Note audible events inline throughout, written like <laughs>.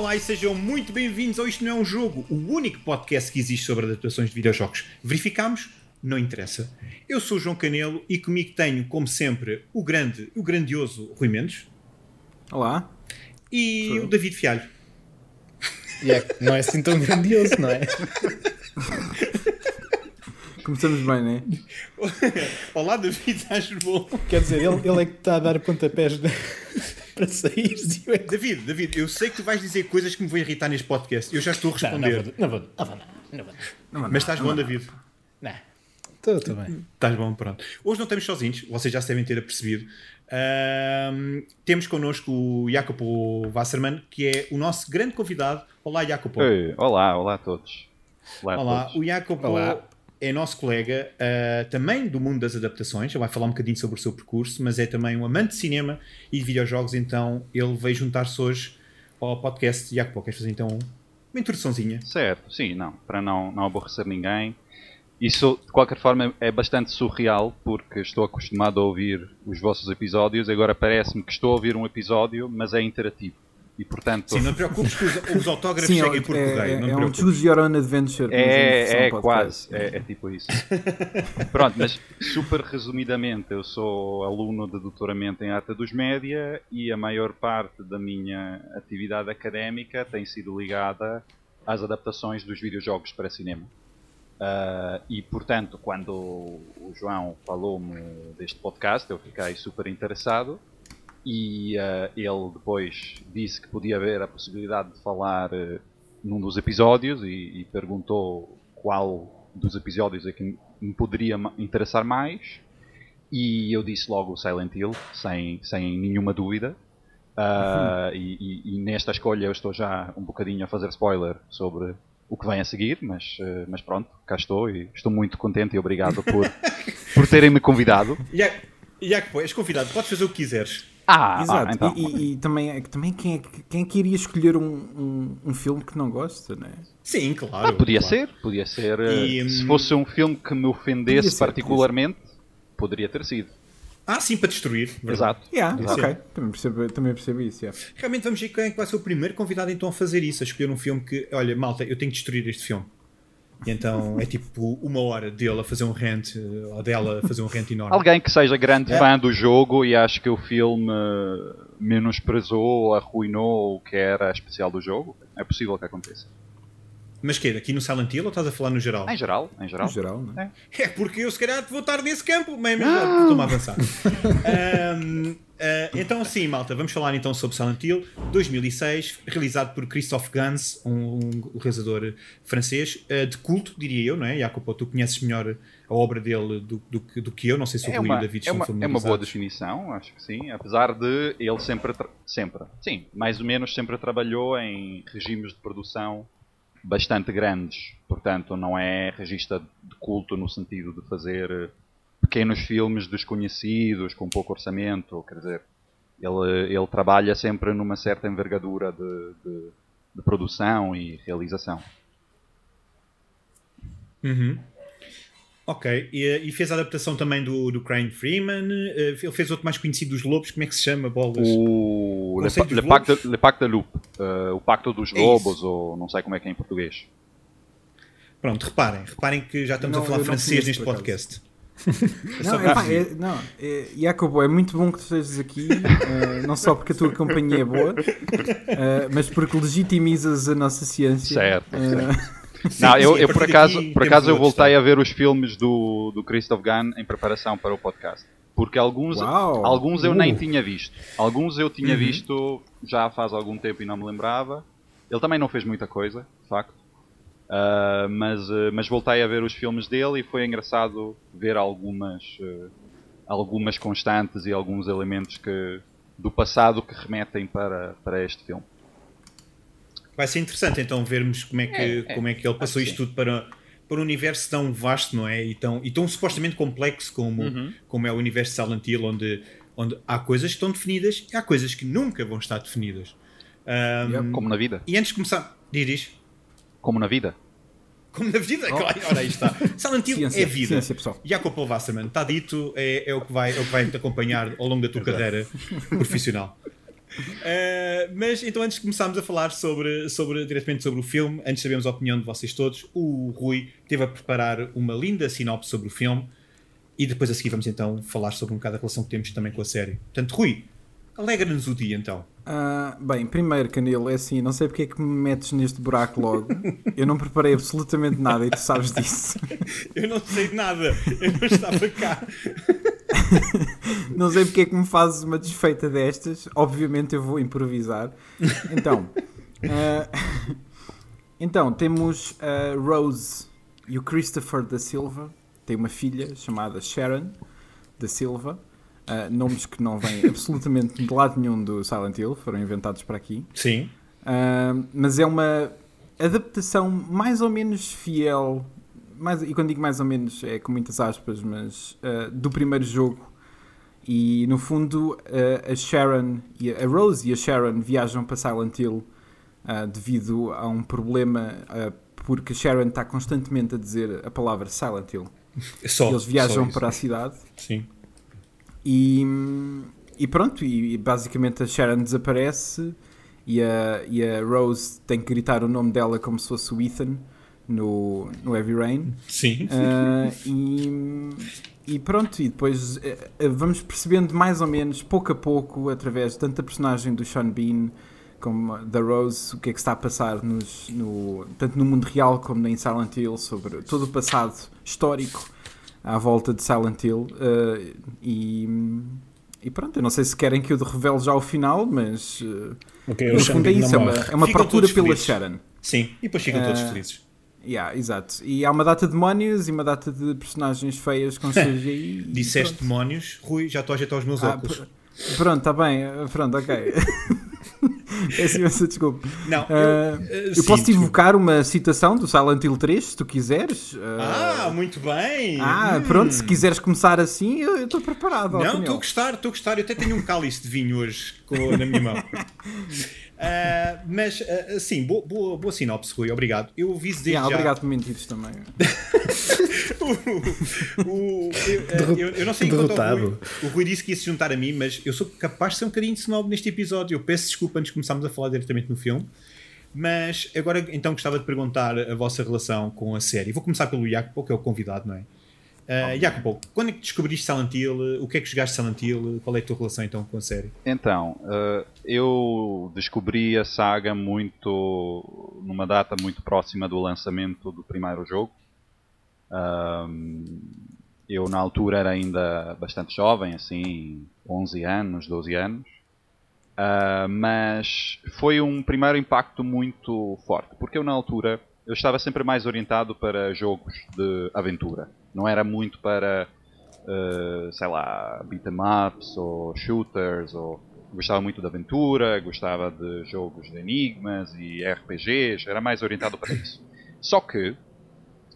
Olá e sejam muito bem-vindos ao Isto Não é um Jogo, o único podcast que existe sobre adaptações de videojogos. Verificamos? Não interessa. Eu sou o João Canelo e comigo tenho, como sempre, o grande, o grandioso Rui Mendes. Olá. E sou. o David Fialho. Yeah, não é assim tão grandioso, não é? <laughs> Começamos bem, não é? Olá, David, estás bom? Quer dizer, ele, ele é que está a dar pontapés de... para sair. <laughs> David, David, eu sei que tu vais dizer coisas que me vão irritar neste podcast. Eu já estou a responder. Não, não vou, não vou, não vou. Não vou. Mas estás bom, David? Não. Estou bem. Estás bom, pronto. Hoje não estamos sozinhos, vocês já se devem ter apercebido. Uh, temos connosco o Jacopo Wasserman, que é o nosso grande convidado. Olá, Jacopo. Ei, olá, olá a todos. Olá, olá. Todos. o Jacopo olá. É nosso colega, uh, também do mundo das adaptações. Ele vai falar um bocadinho sobre o seu percurso, mas é também um amante de cinema e de videojogos. Então ele veio juntar-se hoje ao podcast. Jacopo, queres fazer então uma introduçãozinha? Certo, sim, não, para não, não aborrecer ninguém. Isso, de qualquer forma, é bastante surreal, porque estou acostumado a ouvir os vossos episódios, agora parece-me que estou a ouvir um episódio, mas é interativo. E, portanto... Sim, não te preocupes que os, os autógrafos Sim, cheguem por é, correio. É, é um Choose Your Own Adventure. É, é quase, é, é, tipo isso. <laughs> Pronto, mas super resumidamente, eu sou aluno de doutoramento em Arte dos Média e a maior parte da minha atividade académica tem sido ligada às adaptações dos videojogos para cinema. Uh, e portanto, quando o João falou-me deste podcast, eu fiquei super interessado. E uh, ele depois disse que podia haver a possibilidade de falar uh, num dos episódios e, e, perguntou qual dos episódios é que me poderia interessar mais. E eu disse logo Silent Hill, sem, sem nenhuma dúvida. Uhum. E, e, e nesta escolha eu estou já um bocadinho a fazer spoiler sobre o que vem a seguir, mas, eh, mas pronto, cá estou e estou muito contente e obrigado por, <laughs> por terem-me convidado. E é, é que és convidado, podes fazer o que quiseres. Ah, ah Exato. Ah, então. e, e, e, também, é também quem, é, quem é que iria escolher um, um, um filme que não gosta, não é? Sim, claro. Ah, podia claro. ser, podia ser. E, se hum, fosse um filme que me ofendesse particularmente, poderia ter sido. Ah, sim, para destruir. Verdade. Exato. Yeah, Exato. Ok, também percebo, também percebo isso. Yeah. Realmente vamos ver quem é que vai ser o primeiro convidado então a fazer isso, a escolher um filme que, olha, malta, eu tenho que destruir este filme. E então é tipo uma hora dele a fazer um rant, eh, ou dela a fazer um rant enorme. Alguém que seja grande é. fã do jogo e acho que o filme menosprezou, arruinou o que era especial do jogo, é possível que aconteça. Mas que Aqui no Silent Hill ou estás a falar no geral? Em geral, em geral. Em geral, não é? É porque eu se calhar vou estar nesse campo, mas ah! estou-me a avançar. um, uh, então sim, malta, vamos falar então sobre Silent Hill 2006, realizado por Christophe Gans, um, um realizador francês, uh, de culto, diria eu, não é? Jacopo, tu conheces melhor a obra dele do, do, do que eu, não sei se o é Rui e o David é uma, É uma boa definição, acho que sim, apesar de ele sempre, sempre, sim, mais ou menos sempre trabalhou em regimes de produção bastante grandes. Portanto, não é regista de culto no sentido de fazer pequenos filmes desconhecidos, com pouco orçamento. Quer dizer, ele, ele trabalha sempre numa certa envergadura de, de, de produção e realização. Uhum. Ok, e, eh, e, fez a adaptação também do, do Crane Freeman. Uh, ele fez outro mais conhecido dos Lobos, como é que se chama? Bolas? O Le, Le, Pacte, Le Pacte Loop, uh, o Pacto dos é Lobos, isso. ou não sei como é que é em português. Pronto, reparem, reparem que já estamos não, a falar francês neste podcast. <laughs> não, é, pá, é, não é, Jacobo, é muito bom que tu estejas aqui, uh, não só porque a tua companhia é boa, mas porque legitimizas a nossa ciência. Certo. certo. Sim, não, eu, sim, eu por acaso, por acaso eu voltei a ver os filmes do, do Christoph Gunn em preparação para o podcast. Porque alguns, alguns eu uh. nem tinha visto. Alguns eu tinha uhum. visto já faz algum tempo e não me lembrava. Ele também não fez muita coisa, de facto. Uh, mas, uh, mas voltei a ver os filmes dele e foi engraçado ver algumas, uh, algumas constantes e alguns elementos que, do passado que remetem para, para este filme. Vai ser interessante então vermos como é que, é, é. como é que ele passou isto tudo para, para um universo tão vasto, não é? E tão, e tão supostamente complexo como, uhum. como é o universo de Silent Hill, onde, onde há coisas que estão definidas e há coisas que nunca vão estar definidas. Um, como na vida. E antes de começar, diz Como na vida. Como na vida, oh. claro, ora aí está. Silent Hill ciência, é vida. Ciência, pessoal. Jacopo Wasserman, está dito, é, é, o que vai, é o que vai te acompanhar ao longo da tua carreira profissional. Uh, mas então, antes de começarmos a falar sobre, sobre, diretamente sobre o filme, antes de sabermos a opinião de vocês todos, o Rui teve a preparar uma linda sinopse sobre o filme e depois a seguir vamos então falar sobre um bocado a relação que temos também com a série. Portanto, Rui, alegra-nos o dia então. Uh, bem, primeiro, Canelo, é assim, não sei porque é que me metes neste buraco logo. Eu não preparei absolutamente nada e tu sabes disso. <laughs> eu não sei nada, eu não estava cá. <laughs> não sei porque é que me fazes uma desfeita destas. Obviamente eu vou improvisar. Então, uh, <laughs> <laughs> então temos a Rose e o Christopher da Silva. Tem uma filha chamada Sharon da Silva. Uh, nomes que não vêm absolutamente de lado nenhum do Silent Hill, foram inventados para aqui. Sim. Uh, mas é uma adaptação mais ou menos fiel, mais, e quando digo mais ou menos é com muitas aspas, mas uh, do primeiro jogo. E no fundo a Sharon, e a Rose e a Sharon viajam para Silent Hill devido a um problema, porque a Sharon está constantemente a dizer a palavra Silent Hill. <laughs> Só, Eles viajam para a cidade. Sim e, e pronto, e, basicamente a Sharon desaparece e a, e a Rose tem que gritar o nome dela como se fosse o Ethan no, no Heavy Rain. Sim. Uh, e, e pronto, e depois uh, vamos percebendo mais ou menos, pouco a pouco, através tanto da personagem do Sean Bean como da Rose, o que é que está a passar nos, no, tanto no mundo real como em Silent Hill, sobre todo o passado histórico à volta de Silent Hill. Uh, e, e pronto, eu não sei se querem que eu revele já o final, mas uh, okay, no fundo é isso, é uma, é uma procura pela. Sharon. Sim, e depois ficam uh, todos felizes. Yeah, exato. E há uma data de demónios e uma data de personagens feias com <laughs> CGI. Disseste demónios, Rui, já estou a ajeitar os meus ah, óculos. Pronto, está bem, pronto, ok. <laughs> Peço imensa desculpa. Não, eu, uh, eu sim, posso te invocar uma citação do Silent Hill 3, se tu quiseres. Uh, ah, muito bem. Ah, hum. pronto, se quiseres começar assim, eu estou preparado. Não, estou a gostar, estou a gostar. Eu até tenho um cálice de vinho hoje com, na minha mão. <laughs> Uh, mas, uh, sim, boa, boa, boa sinopse, Rui, obrigado. Eu vi desde yeah, já... Obrigado por mentires também. <laughs> o, o, eu, eu, eu, não sei enquanto o Rui, o Rui disse que ia se juntar a mim, mas eu sou capaz de ser um bocadinho de snob neste episódio. Eu peço desculpa antes de começarmos a falar diretamente no filme. Mas agora então gostava de perguntar a vossa relação com a série. Vou começar pelo Jacopo, que é o convidado, não é? Uh, Jacopo, quando é que descobriste Silent Hill? O que é que jogaste Silent Hill? Qual é a tua relação então com a série? Então, uh, eu descobri a saga muito numa data muito próxima do lançamento do primeiro jogo. Uh, eu na altura era ainda bastante jovem, assim, 11 anos, 12 anos. Uh, mas foi um primeiro impacto muito forte, porque eu na altura eu estava sempre mais orientado para jogos de aventura não era muito para, uh, sei lá, beat'em ups ou shooters. Ou... Gostava muito de aventura, gostava de jogos de enigmas e RPGs, era mais orientado para isso. Só que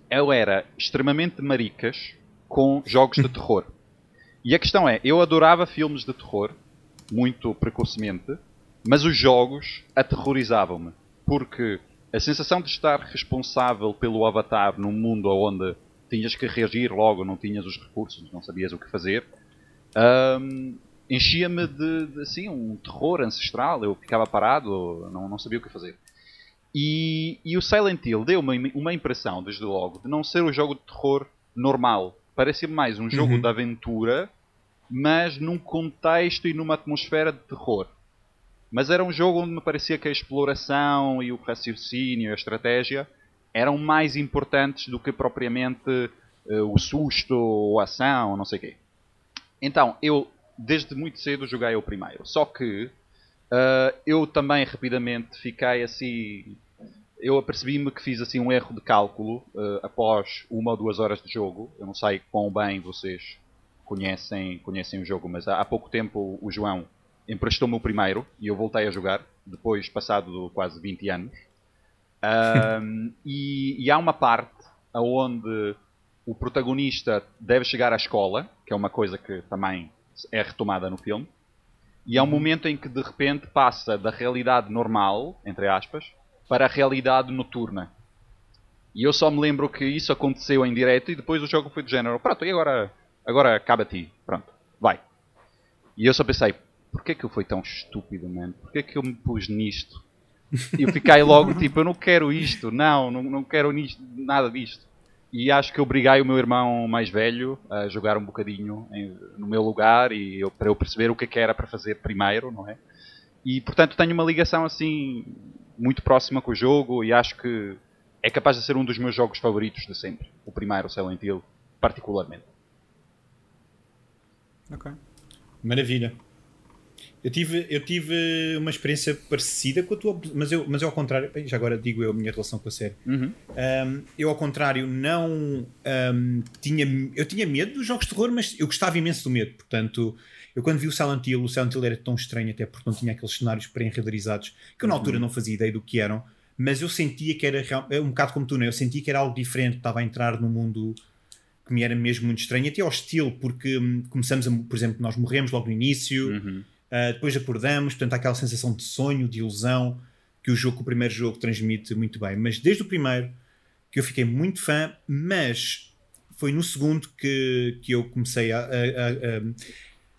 eu era extremamente maricas com jogos de terror. E a questão é, eu adorava filmes de terror, muito precocemente, mas os jogos aterrorizavam-me. Porque a sensação de estar responsável pelo avatar num mundo onde tinhas que reagir logo, não tinhas os recursos, não sabias o que fazer. Um, enchia-me de, de, assim, um terror ancestral. Eu ficava parado, não, não sabia o que fazer. E, e o Silent Hill deu-me uma impressão, desde logo, de não ser um jogo de terror normal. Parecia mais um jogo uhum. de aventura, mas num contexto e numa atmosfera de terror. Mas era um jogo onde me parecia que a exploração e o raciocínio, a estratégia eram mais importantes do que propriamente uh, o susto ou a ação, não sei o quê. Então, eu desde muito cedo joguei o primeiro. Só que uh, eu também rapidamente fiquei assim. Eu apercebi-me que fiz assim um erro de cálculo uh, após uma ou duas horas de jogo. Eu não sei quão bem vocês conhecem, conhecem o jogo, mas há, há pouco tempo o João emprestou-me o primeiro e eu voltei a jogar, depois passado quase 20 anos. Um, e, e, há uma parte onde o protagonista deve chegar à escola, que é uma coisa que também é retomada no filme, e há um uhum. momento em que de repente passa da realidade normal, entre aspas, para a realidade noturna. E eu só me lembro que isso aconteceu em direto e depois o jogo foi do género, pronto, e agora, agora acaba a ti, pronto, vai. E eu só pensei, porquê que eu fui tão estúpido, mano? Porquê que eu me pus nisto? E eu fiquei logo tipo, eu não quero isto, não, não, não quero nisto, nada disto. E acho que obriguei o meu irmão mais velho a jogar um bocadinho em, no meu lugar e eu, para eu perceber o que, é que era para fazer primeiro, não é? E portanto tenho uma ligação assim muito próxima com o jogo e acho que é capaz de ser um dos meus jogos favoritos de sempre. O primeiro, o Silent Hill, particularmente. Ok. Maravilha. Eu tive, eu tive uma experiência parecida com a tua, mas eu, mas eu ao contrário, bem, já agora digo eu a minha relação com a série. Uhum. Um, eu ao contrário não um, tinha, eu tinha medo dos jogos de terror, mas eu gostava imenso do medo. Portanto, eu quando vi o Silent Hill, o Silent Hill era tão estranho até porque não tinha aqueles cenários pré-renderizados que eu na altura não fazia ideia do que eram, mas eu sentia que era é um bocado como tu, não é? Eu sentia que era algo diferente, que estava a entrar num mundo que me era mesmo muito estranho, até hostil, porque hum, começamos a, por exemplo, nós morremos logo no início, Uhum. Uh, depois acordamos, portanto há aquela sensação de sonho, de ilusão que o jogo, o primeiro jogo transmite muito bem. Mas desde o primeiro que eu fiquei muito fã, mas foi no segundo que, que eu comecei a, a- a- a-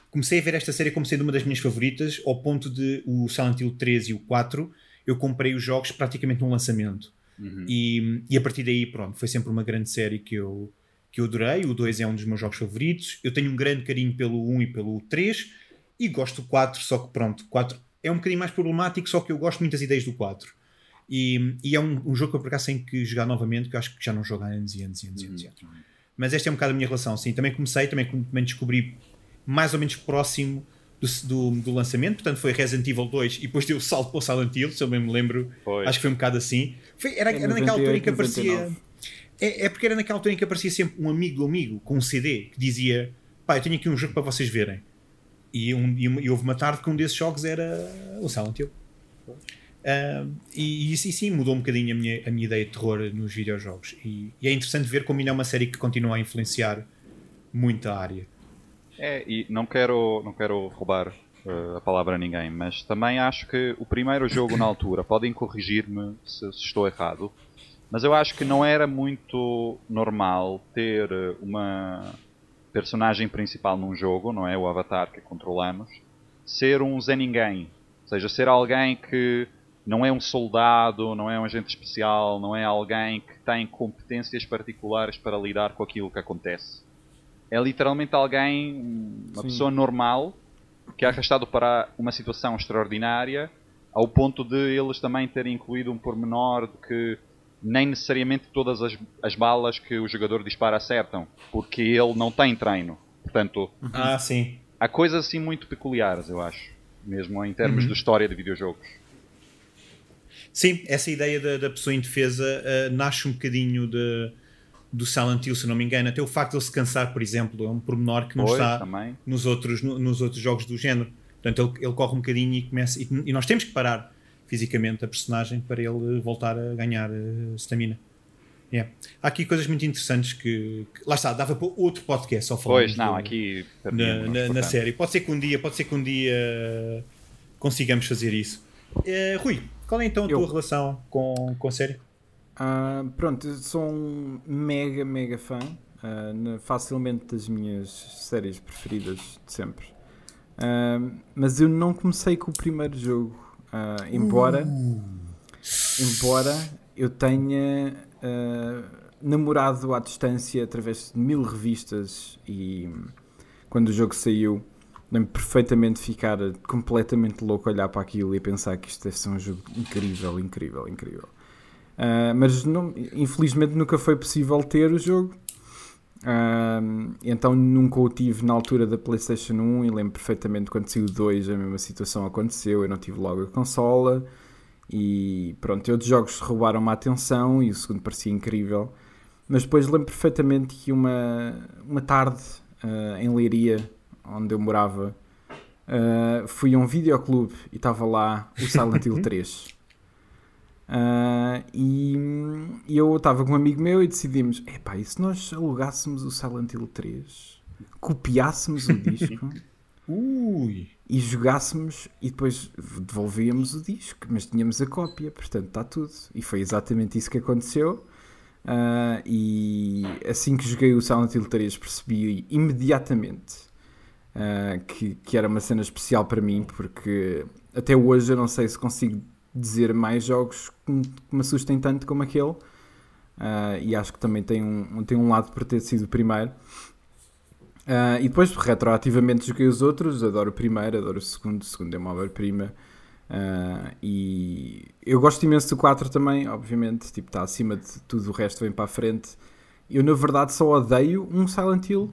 comecei a ver esta série como sendo uma das minhas favoritas, ao ponto de o Silent Hill 3 e o 4 eu comprei os jogos praticamente num lançamento. Uhum. E, e a partir daí, pronto, foi sempre uma grande série que eu, que eu adorei. O 2 é um dos meus jogos favoritos. Eu tenho um grande carinho pelo 1 e pelo 3. E gosto do 4, só que pronto, o 4 é um bocadinho mais problemático, só que eu gosto muito das ideias do 4. E, e é um, um jogo que eu por acaso tenho que jogar novamente, que eu acho que já não jogo há anos e anos e anos. e anos, e anos. Mas esta é um bocado a minha relação, sim. Também comecei, também, também descobri mais ou menos próximo do, do, do lançamento, portanto foi Resident Evil 2 e depois deu o salto para o Silent Hill, se eu bem me lembro, Foi. acho que foi um bocado assim. Foi, era, É era naquela altura em que 98, aparecia. 99. É, é porque era naquela altura em que aparecia sempre um amigo do amigo com um CD que dizia: pá, eu tenho aqui um jogo para vocês verem. E, um, e, houve uma tarde que um desses jogos era o Silent Hill. Ah, e, e sim mudou um bocadinho a minha, a minha ideia de terror nos videojogos. E, e é interessante ver como ainda é uma série que continua a influenciar muito a área. É, e não quero, não quero roubar eh, a palavra a ninguém, mas também acho que o primeiro jogo na altura, podem corrigir-me se, se estou errado, mas eu acho que não era muito normal ter eh, uma personagem principal num jogo, não é? O avatar que controlamos, ser um Zé Ninguém. Ou seja, ser alguém que não é um soldado, não é um agente especial, não é alguém que tem competências particulares para lidar com aquilo que acontece é literalmente alguém, uma Sim. pessoa normal, que é arrastado para uma situação extraordinária, ao ponto de eles também terem incluído um pormenor de que nem necessariamente todas as, as balas que o jogador dispara acertam, porque ele não tem treino. Portanto, Ah, sim. há coisas assim muito peculiares, eu acho, mesmo em termos de história de videojogos. Sim, essa ideia da, da pessoa indefesa ah, nasce um bocadinho de, do Silent Hill, se não me engano. Até o facto de ele se cansar, por exemplo, é um pormenor que não Pois, está também. nos outros, no- nos outros jogos do género. Portanto, ele, ele corre um bocadinho e começa. E, e nós temos que parar fisicamente a personagem para ele voltar a ganhar eh, stamina. Yeah. Há aqui coisas muito interessantes que, que- Lá está, dava para outro podcast só falar Pois, não, aqui na, perdemos, na, na portanto. série. Pode ser que um dia, pode ser que um dia eh, consigamos fazer isso. Eh, Rui, qual é então a Eu. tua relação com, com a série? Ah, pronto, eu sou um mega, mega fã. na- facilmente das minhas séries preferidas de sempre. Ah, mas eu não comecei com o primeiro jogo. Ah, embora, embora eu tenha ah, namorado à distância através de mil revistas e quando o jogo saiu lembro perfeitamente ficar completamente louco a olhar para aquilo e pensar que isto deve ser um jogo incrível, incrível, incrível. Ah, mas não- infelizmente nunca foi possível ter o jogo. Então nunca o tive na altura da PlayStation 1 e lembro perfeitamente quando saiu o 2 a mesma situação aconteceu. Eu não tive logo a consola e pronto, outros jogos roubaram-me a atenção e o segundo parecia incrível. Mas depois lembro perfeitamente que uma, uma tarde ah, em Leiria, onde eu morava, ah, fui a um videoclube e estava lá o Silent Hill <laughs> 3. Ah, e, e eu estava com um amigo meu e decidimos: epá, e se nós alugássemos o Silent Hill 3, copiássemos o <laughs> disco e jogássemos e depois devolvíamos o disco, mas tínhamos a cópia, portanto está tudo. E foi exatamente isso que aconteceu. Ah, e assim que joguei o Silent Hill 3 percebi imediatamente uh, que, que era uma cena especial para mim, porque até hoje eu não sei se consigo dizer mais jogos que me, assustem tanto como aquele. Uh, e acho que também tem um, tem um lado por ter sido o primeiro. Uh, e depois, retroativamente, joguei os outros. Adoro o primeiro, adoro o segundo. O segundo é uma obra-prima. Uh, e eu gosto imenso do 4 também, obviamente. Tipo, está acima de tudo o resto, vem para a frente. Eu, na verdade, só odeio um Silent Hill.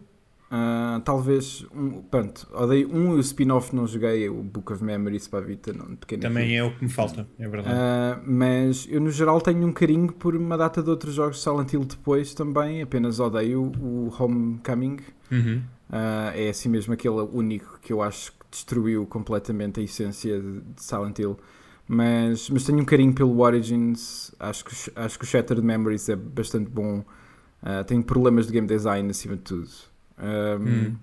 Uh, talvez, um, pronto, odeio um e o spin-off não joguei, o Book of Memories para a Vita. Não, Também é o que me falta, é verdade. Uh, mas eu, no geral, tenho um carinho por uma data de outros jogos de Silent Hill depois também. Apenas odeio o Homecoming. Uhum. Uh, é assim mesmo aquele único que eu acho que destruiu completamente a essência de, de Silent Hill. Mas, mas tenho um carinho pelo Origins. Acho que, acho que o Shattered Memories é bastante bom. tenho problemas de game design acima de tudo. Um, hum.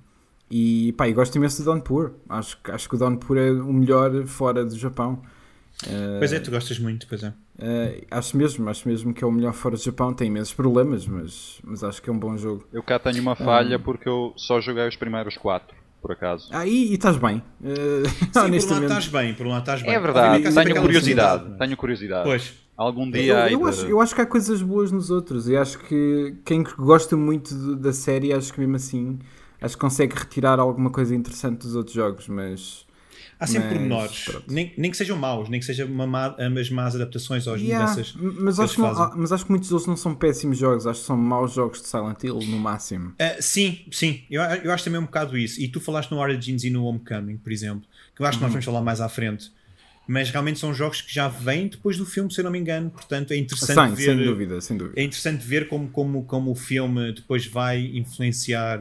E pá, gosto imenso do Downpour. Acho, acho que o Downpour é o melhor fora do Japão. Uh, pois é, tu gostas muito, pois é. Uh, acho mesmo, acho mesmo que é o melhor fora do Japão. Tem imensos problemas, mas, mas acho que é um bom jogo. Eu cá tenho uma falha um, porque eu só joguei os primeiros quatro, por acaso. Ah, e, e estás bem. Uh, Sim, honestamente. por lá estás bem, por lá estás bem. É verdade, tenho curiosidade, tenho curiosidade. Pois. Algum dia eu, eu, acho, eu acho que há coisas boas nos outros e acho que quem gosta muito de, da série, acho que mesmo assim acho que consegue retirar alguma coisa interessante dos outros jogos, mas. Há sempre pormenores, nem, nem que sejam maus, nem que sejam má, as más adaptações aos yeah, mudanças. Mas acho, não, mas acho que muitos deles não são péssimos jogos, acho que são maus jogos de Silent Hill no máximo. Uh, sim, sim, eu, eu acho também um bocado isso. E tu falaste no Origins e no Homecoming, por exemplo, que eu acho que nós uhum. vamos falar mais à frente. Mas realmente são jogos que já vêm depois do filme, se eu não me engano. Portanto, é interessante Sim, ver. Sem dúvida, sem dúvida. É interessante ver como, como, como o filme depois vai influenciar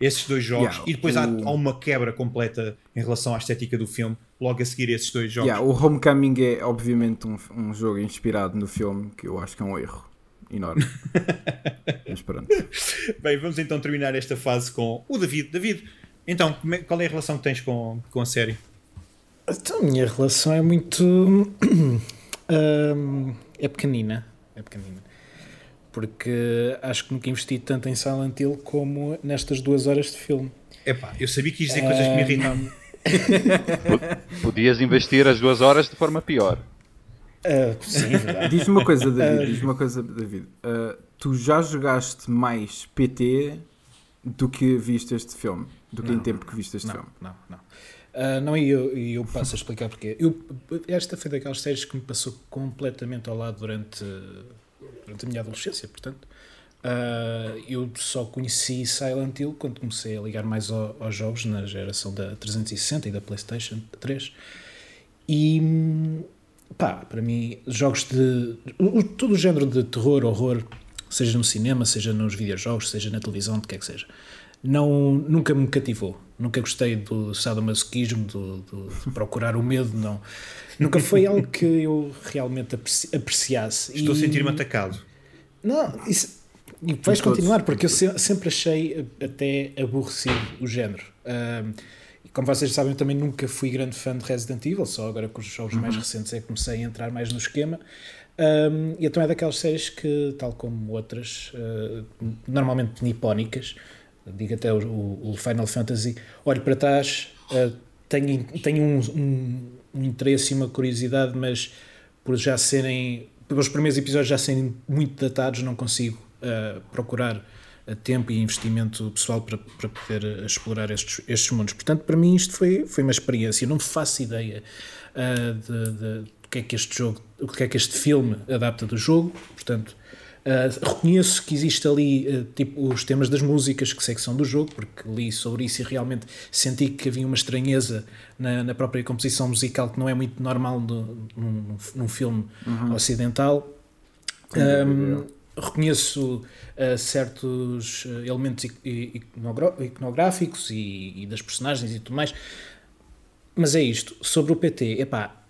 esses dois jogos yeah, e depois o... há, há, uma quebra completa em relação à estética do filme logo a seguir esses dois jogos. Yeah, o Homecoming é obviamente um, um jogo inspirado no filme que eu acho que é um erro enorme. <laughs> Mas pronto. Bem, vamos então terminar esta fase com o David. David, então, é, qual é a relação que tens com, com a série? Então, a minha relação é muito. <clears throat> um, é pequenina. É pequenina porque acho que nunca investi tanto em Silent Hill como nestas duas horas de filme. Epá, eu sabia que ias dizer coisas que me irritavam. <laughs> Podias investir as duas horas de forma pior. Uh, sim, Diz-me uma coisa, David. Diz uma coisa, David. Uh, tu já jogaste mais PT do que viste este filme? Do que não, em tempo que viste este não, filme? Não, não. Uh, não, e eu, eu passo a explicar porque. Eu, esta foi daquelas séries que me passou completamente ao lado durante durante a minha adolescência, portanto. Uh, eu só conheci Silent Hill quando comecei a ligar mais ao, aos jogos na geração da 360 e da PlayStation 3. E pá, para mim, jogos de. todo o género de terror, horror, seja no cinema, seja nos videojogos, seja na televisão, de que é que seja, não, nunca me cativou. Nunca gostei do sadomasoquismo, do, do, de procurar o medo, não. <laughs> Nunca foi algo que eu realmente apreciasse. Estou e... a sentir-me atacado. Não, isso, e vais continuar, porque eu sempre achei até aborrecido o género. Um, e como vocês sabem, eu também nunca fui grande fã de Resident Evil, só agora com os jogos uhum. mais recentes é que comecei a entrar mais no esquema. Um, e então é daquelas séries que, tal como outras, uh, normalmente nipónicas, digo até o, o, Final Fantasy, olho para trás, uh, tenho, tenho um, um, um, interesse e uma curiosidade, mas por já serem, pelos primeiros episódios já serem muito datados, não consigo uh, procurar tempo e investimento pessoal para, para poder explorar estes, estes mundos. Portanto, para mim isto foi, foi uma experiência. Não faço ideia uh, de, de, de, que é que este jogo, o que é que este filme adapta do jogo. Portanto, Uh, reconheço que existe ali uh, tipo os temas das músicas que sei que são do jogo, porque li sobre isso e realmente senti que havia uma estranheza na, na própria composição musical que não é muito normal no, num, num filme uhum. ocidental. Um, reconheço uh, certos elementos iconográficos e, e, das personagens e tudo mais, mas é isto. Sobre o PT, epá,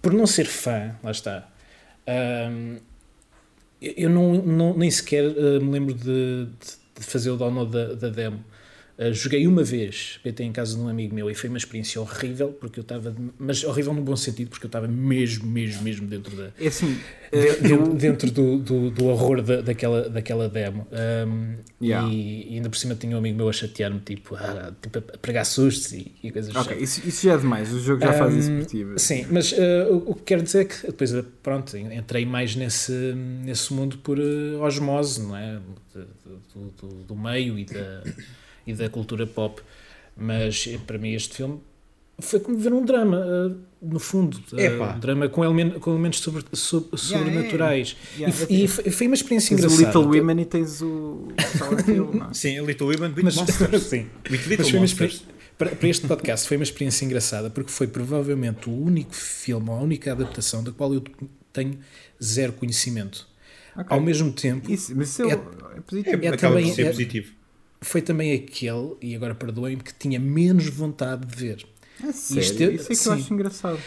por não ser fã, lá está. Um, eu não, não, nem sequer uh, me lembro de, de, fazer o download da, da demo. Uh, joguei uma vez PT em casa de um amigo meu e foi uma experiência horrível, porque eu estava. Mas horrível no bom sentido, porque eu estava mesmo, mesmo, mesmo dentro da. É assim. dentro, dentro do, do, do, horror da, daquela, daquela demo. Um, Yeah. e, e ainda por cima tinha um amigo meu a chatear-me, tipo, a, tipo, a pregar sustos e, e coisas Ok, isso, isso já é demais. O jogo já faz isso por ti. Sim, mas uh, o, o que quero dizer é que depois, pronto, entrei mais nesse, nesse mundo por osmose, não é? Do, do, do meio e da, e da cultura pop. Mas eh, para mim este filme foi como ver um drama, uh, no fundo. Uh, Epá. um drama com, elemen com elementos sobre, sobre- sobrenaturais. Yeah, E f- E, foi uma experiência Tens o engraçada. Little Women e tens o Silent Hill, não é? <laughs> Sim, a Little Women with Mas, Monsters. <laughs> sim. With Little foi uma Monsters. para, para este podcast foi uma experiência engraçada porque foi provavelmente o único filme, a única adaptação da qual eu tenho zero conhecimento. Ok. Ao mesmo tempo, Isso, mas isso é, É- é positivo. é Acaba também- por ser é- positivo. Foi também aquele, e agora perdoem-me, que tinha menos vontade de ver. É sério, Isto é- isso é que sim. eu acho engraçado.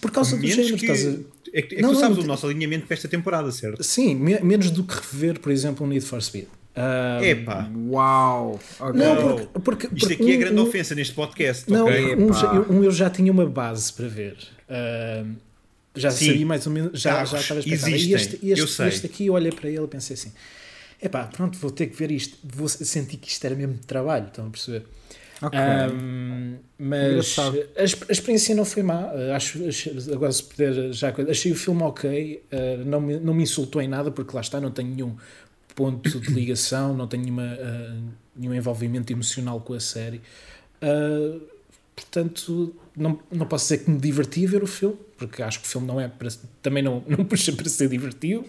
Por causa do género, que, estás a... é que, é que Não, tu sabes não, o nosso alinhamento para esta temporada, certo? Sim, me- menos do que rever, por exemplo, um Need for Speed. Ah, Epá, Uau! Ok. Não, Não. porque, porque, isto porque aqui é um- grande um- ofensa neste podcast, Não, ok? um, eu, um eu já tinha uma base para ver. Ah, já Sim. sabia mais ou menos, já, Carros já estava. E existem, este, este, eu sei. este aqui eu olhei para ele e pensei assim: epá, pronto, vou ter que ver isto. Vou sentir que isto era mesmo trabalho, estão a perceber? Ok. Ahm, mas a, a experiência não foi má. Ah, Acho, agora, se puder, já achei o filme ok. ah, não, me, não me insultou em nada, porque lá está, não tenho nenhum ponto de ligação, não tenho nenhuma, ah, nenhum envolvimento emocional com a série. Ah, portanto, não, não posso dizer que me diverti a ver o filme, porque acho que o filme não é para, também não, não <laughs> puxa para ser divertido,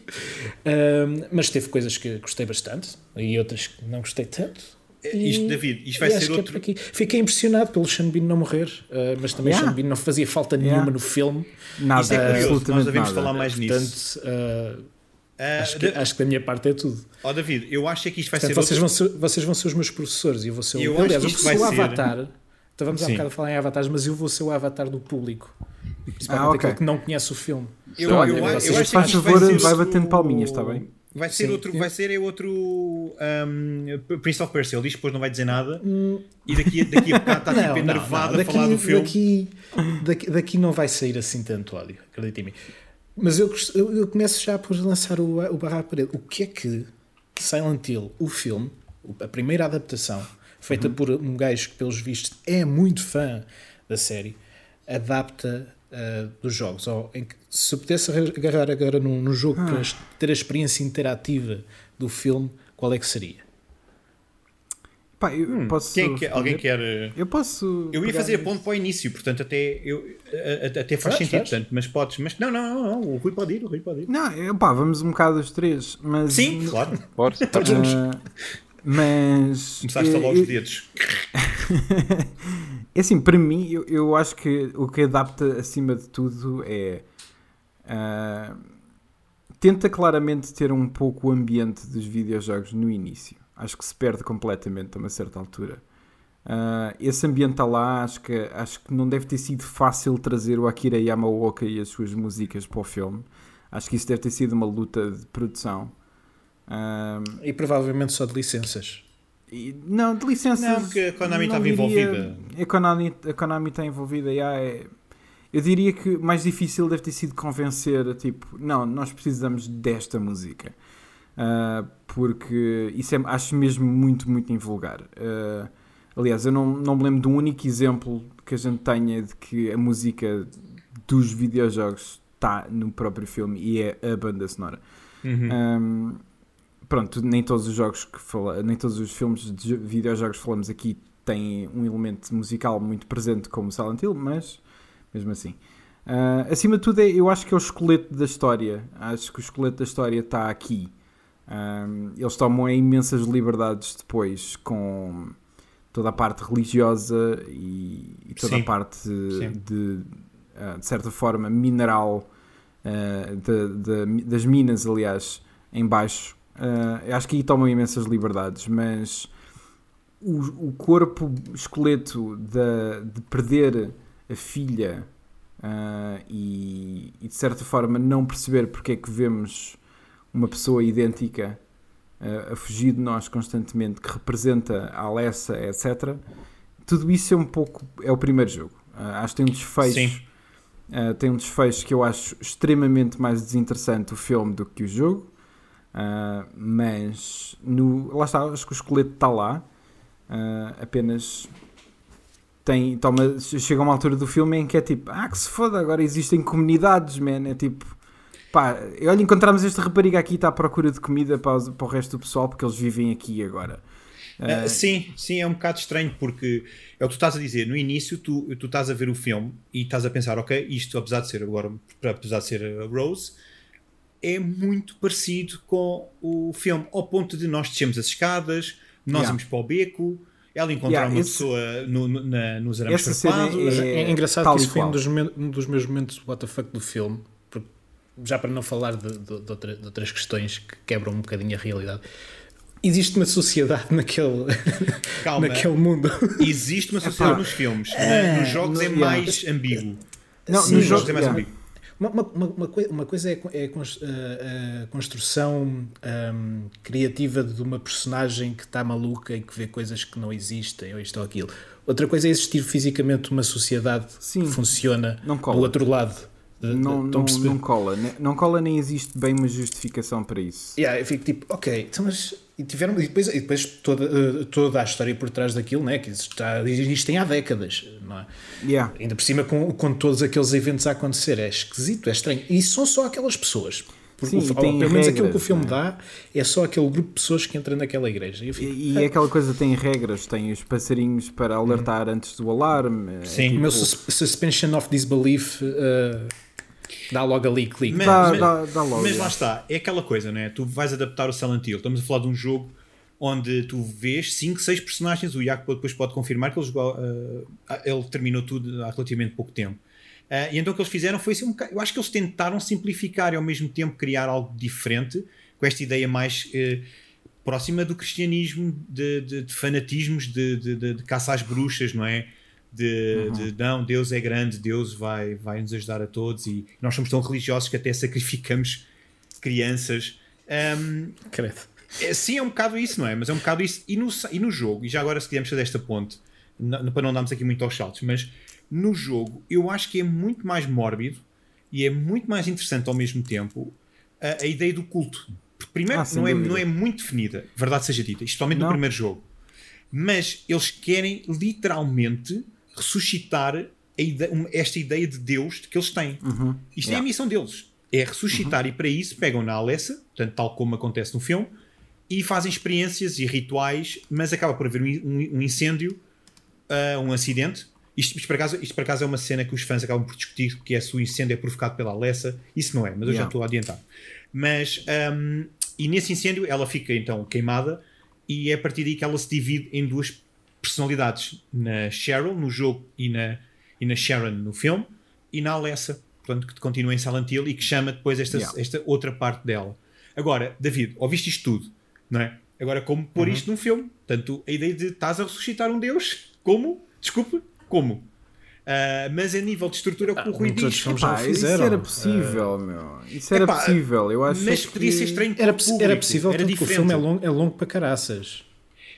Ah, mas teve coisas que gostei bastante e outras que não gostei tanto. Isto, E- David, isto vai ser é outro. aqui. Fiquei impressionado pelo Sean Bean não morrer, uh, mas também Yeah. Sean Bean não fazia falta Yeah. nenhuma no filme. Nada, Isto é curioso, nós absolutamente devemos nada. falar mais nisso. Portanto, uh, Ah, acho, que, da- acho que da minha parte é tudo. Ó David, eu acho que isto vai Portanto, ser. vocês, outro- vão ser, vocês vão ser os meus professores e eu vou ser o. Eu Aliás, que isto o vai ser- avatar. Estávamos há Sim. bocado a falar em avatares, mas eu vou ser o avatar do público. Principalmente Ah, ok. aquele que não conhece o filme. Eu, Olha, eu, eu, vocês acho que faz favor, vai, vai batendo palminhas, está bem? Vai ser Sim. outro, vai ser é outro um, Prince of Persia. Ele diz que depois não vai dizer nada Hum. e daqui, daqui a bocado está tipo Não, não, enervado não. a falar do filme. Daqui, daqui, daqui não vai sair assim tanto ódio, acredita em mim. Mas eu, eu, eu começo já por lançar o, o barra à parede. O que é que Silent Hill, o filme, a primeira adaptação, feita Uhum. por um gajo que, pelos vistos, é muito fã da série, adapta uh, dos jogos? Ou, em que, se eu pudesse agarrar agora num, num jogo para es- ter a experiência interativa do filme, qual é que seria? Pá, eu posso. Quem é que- alguém responder? quer. uh, Eu posso. Eu ia fazer ponto para o início, portanto até, eu, a- a- até faz sentido, portanto, mas podes. Mas não, não, não, não, o Rui pode ir, o Rui pode ir. Não, eu- pá, vamos um bocado os três. Mas, Sim, claro. <laughs> Força. Ah, mas. Começaste a eu- lavar os eu- dedos. <laughs> É assim, para mim, eu, eu acho que o que adapta acima de tudo é. ah, tenta claramente ter um pouco o ambiente dos videojogos no início. Acho que se perde completamente a uma certa altura. Ah, esse ambiente está lá, acho que, acho que não deve ter sido fácil trazer o Akira Yamaoka e as suas músicas para o filme. Acho que isso deve ter sido uma luta de produção. Ah, E provavelmente só de licenças. e- não, de licenças. Não, porque a Konami estava diria- envolvida. A Konami, a Konami está envolvida, já é. Eu diria que mais difícil deve ter sido convencer, tipo, não, nós precisamos desta música. Ah, porque isso é, acho mesmo muito, muito invulgar. Ah, aliás, eu não, não me lembro de um único exemplo que a gente tenha de que a música dos videojogos está no próprio filme e é a banda sonora. Uhum. Um, pronto, nem todos os jogos que fala, nem todos os filmes de jo- videojogos que falamos aqui têm um elemento musical muito presente como Silent Hill, mas mesmo assim. Ah, acima de tudo, é- eu acho que é o esqueleto da história. Acho que o esqueleto da história está aqui. Um, eles tomam imensas liberdades depois com toda a parte religiosa e, e toda Sim. a parte de, ah, de certa forma, mineral ah, de- de- das minas, aliás, em baixo. Eu acho que aí tomam imensas liberdades, mas o, o corpo, esqueleto da- de perder a filha ah, e, e, de certa forma não perceber porque é que vemos uma pessoa idêntica uh, a fugir de nós constantemente, que representa a Alessa, etc. Tudo isso é um pouco. é o primeiro jogo. Uh, acho que tem um desfecho. Uh, tem um desfecho que eu acho extremamente mais desinteressante o filme do que o jogo. Mas no, lá está, acho que o esqueleto está lá. apenas tem, toma, chega uma altura do filme em que é tipo, ah, que se foda, agora existem comunidades, man. É tipo, pá, olha, encontramos esta rapariga aqui, está à procura de comida para, para o resto do pessoal porque eles vivem aqui agora. Uh, sim, sim, é um bocado estranho porque é o que tu estás a dizer. No início, tu, tu estás a ver o filme e estás a pensar, ok, isto apesar de ser agora, apesar de ser a Rose, é muito parecido com o filme, ao ponto de nós descemos as escadas, nós yeah. vamos para o beco, ela encontrar yeah, uma esse, pessoa no, no, na, nos arames farpados. É, é, é, engraçado que isso foi um dos, um dos meus momentos WTF do filme, porque, já para não falar de, de, de, outra, de, outras questões que quebram um bocadinho a realidade. Existe uma sociedade <laughs> naquele, Calma, naquele mundo. Existe uma sociedade nos filmes. É, nos jogos no, é mais ambíguo. Não, Sim, nos jogos é mais ambíguo. Uma, uma, uma, uma, coisa é, é a, construção um, criativa de uma personagem que está maluca e que vê coisas que não existem, ou isto ou aquilo. Outra coisa é existir fisicamente uma sociedade Sim, que funciona do outro lado. De, não, não, não, cola, não cola nem existe bem uma justificação para isso. Yeah, eu fico tipo, ok, então mas e tiveram e depois, e depois toda, uh, toda a história por trás daquilo, né, que está, existem há décadas, não é? Yeah. Ainda por cima com, com todos aqueles eventos a acontecer, é esquisito, é estranho. E são só aquelas pessoas. Porque Sim, o, pelo menos regras, aquilo que o filme é? dá é só aquele grupo de pessoas que entram naquela igreja. E, e, e aquela coisa tem regras, tem os passarinhos para alertar hum. antes do alarme. É Sim, é tipo... o meu suspension of disbelief. Uh, Dá logo ali clique. Mas, dá, mas, dá, dá logo, mas lá está, é aquela coisa, não é? Tu vais adaptar o Silent Hill. Estamos a falar de um jogo onde tu vês 5, 6 personagens. O Iaco depois pode confirmar que ele, jogou, uh, ele terminou tudo há relativamente pouco tempo. Uh, e então o que eles fizeram foi assim um bocado, Eu acho que eles tentaram simplificar e ao mesmo tempo criar algo diferente, com esta ideia mais uh, próxima do cristianismo, de, de, de fanatismos, de, de, de, caça às bruxas, não é? De, uhum. de, não, Deus é grande, Deus vai, vai nos ajudar a todos e nós somos tão religiosos que até sacrificamos crianças. Um, Credo. É, sim, é um bocado isso, não é? Mas é um bocado isso. E no, e no jogo, e já agora se quisermos fazer esta ponte, não, para não darmos aqui muito aos saltos, mas no jogo eu acho que é muito mais mórbido e é muito mais interessante ao mesmo tempo a, a ideia do culto. Primeiro, ah, não, é, não é muito definida, verdade seja dita, especialmente não. no primeiro jogo. Mas eles querem literalmente ressuscitar ideia, esta ideia de Deus que eles têm. Uhum. Isto yeah. é a missão deles. É ressuscitar uhum. e para isso pegam na Alessa, portanto, tal como acontece no filme, e fazem experiências e rituais, mas acaba por haver um, um incêndio, uh, um acidente. Isto, isto, por acaso, isto por acaso é uma cena que os fãs acabam por discutir, que é se o incêndio é provocado pela Alessa. Isso não é, mas eu yeah. já estou a adiantar. Mas, um, e nesse incêndio ela fica então queimada e é a partir daí que ela se divide em duas personalidades na Cheryl no jogo e na, e na Sharon no filme e na Alessa, portanto, que continua em Silent Hill e que chama depois esta, yeah. esta outra parte dela. Agora, David, ouviste isto tudo, não é? Agora, como pôr uhum. isto num filme? Portanto, a ideia de estás a ressuscitar um Deus, como? Desculpe, como? Uh, mas a nível de estrutura, ah, o que Rui diz. Epá, isso era possível, uh, meu. Isso era epá, possível. Eu acho mas podia ser estranho era, era possível, era diferente. o filme é longo, é longo para caraças.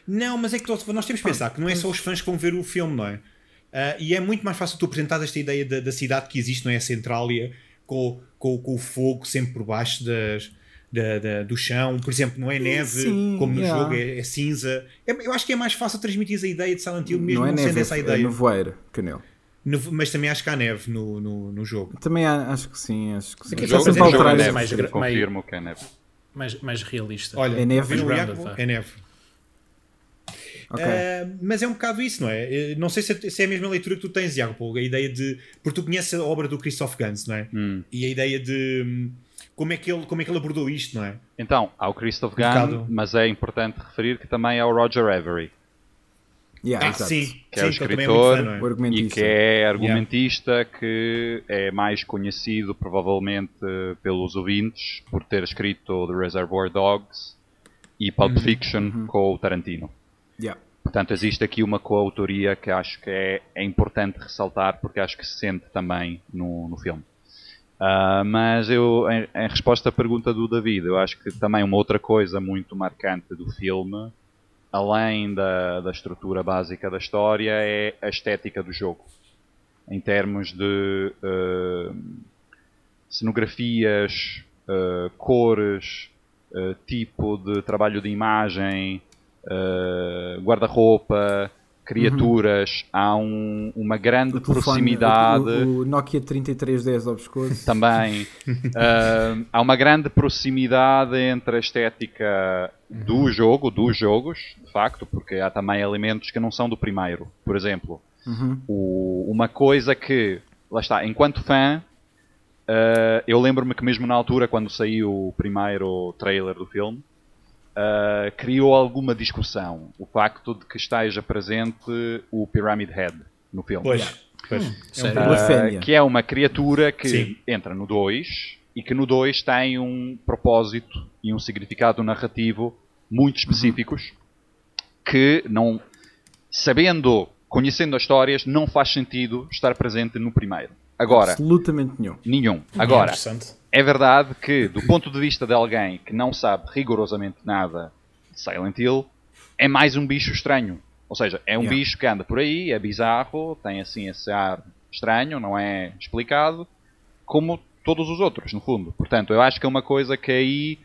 Não, mas é que nós temos que pensar que não é só os fãs que vão ver o filme, não é? Uh, e é muito mais fácil tu apresentar esta ideia da, da, cidade que existe, não é? A Centrália, com, com, com o fogo sempre por baixo das, da, da, do chão, por exemplo, não é neve, Sim, como no yeah. jogo, é, é cinza. É, eu acho que é mais fácil transmitir a ideia de Silent Hill mesmo não, é não sendo essa ideia. É nevoeiro, canel. mas também acho que há neve no, no, no jogo. Também acho que sim. Acho que sim. Aqui jogo, jogo é neve, mais, que é neve. Mais, mais realista. Olha, é neve. É neve. Okay. Uh, mas é um bocado isso, não é? Não sei se é, se é a mesma leitura que tu tens, Iago, a ideia de. Porque tu conheces a obra do Christoph Gans, não é? Hum. E a ideia de. Hum, como é, que ele, como é que ele abordou isto, não é? Então, há o Christoph Gans, mas é importante referir que também há o Roger Avery. Yeah, ah, sim, que é o escritor é fã, é? e que é argumentista, yeah. que é mais conhecido provavelmente pelos ouvintes por ter escrito The Reservoir Dogs e Pulp uhum. Fiction uhum. com o Tarantino. Yeah. Portanto, existe aqui uma coautoria que acho que é, é importante ressaltar porque acho que se sente também no, no filme. Uh, mas eu, em, em, resposta à pergunta do David, eu acho que também uma outra coisa muito marcante do filme, além da, da estrutura básica da história, é a estética do jogo. Em termos de uh, cenografias, uh, cores, tipo de trabalho de imagem, guarda-roupa, criaturas, uhum. há um, uma grande o proximidade. O, o, Nokia 3310 ao pescoço. Também. uh, há uma grande proximidade entre a estética do jogo, dos jogos, de facto, porque há também elementos que não são do primeiro. Por exemplo, uhum. o, uma coisa que, lá está, enquanto fã, uh, eu lembro-me que mesmo na altura, quando saiu o primeiro trailer do filme, uh, criou alguma discussão o facto de que esteja presente o Pyramid Head no filme. Pois, pois. Uh, que é uma criatura que Sim. entra no 2 e que no 2 tem um propósito e um significado narrativo muito específicos uhum. que não sabendo, conhecendo as histórias, não faz sentido estar presente no primeiro. Agora, absolutamente nenhum. Nenhum. Agora, é verdade que, do ponto de vista de alguém que não sabe rigorosamente nada de Silent Hill, é mais um bicho estranho. Ou seja, é um yeah. bicho que anda por aí, é bizarro, tem assim esse ar estranho, não é explicado, como todos os outros, no fundo. Portanto, eu acho que é uma coisa que aí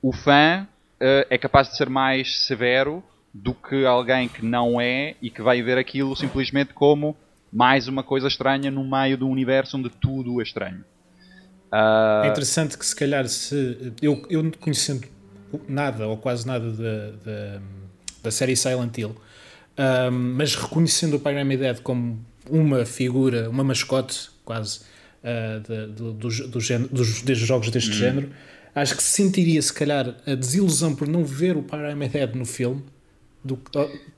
o fã uh, é capaz de ser mais severo do que alguém que não é e que vai ver aquilo simplesmente como mais uma coisa estranha no meio de um universo onde tudo é estranho. Uh... É interessante que se calhar se eu, eu conhecendo nada ou quase nada da, da, da série Silent Hill, um, mas reconhecendo o Pyramid Dead como uma figura, uma mascote quase uh, de, do, do, do género, dos, dos, jogos deste hum. género, acho que sentiria se calhar a desilusão por não ver o Pyramid Dead no filme do,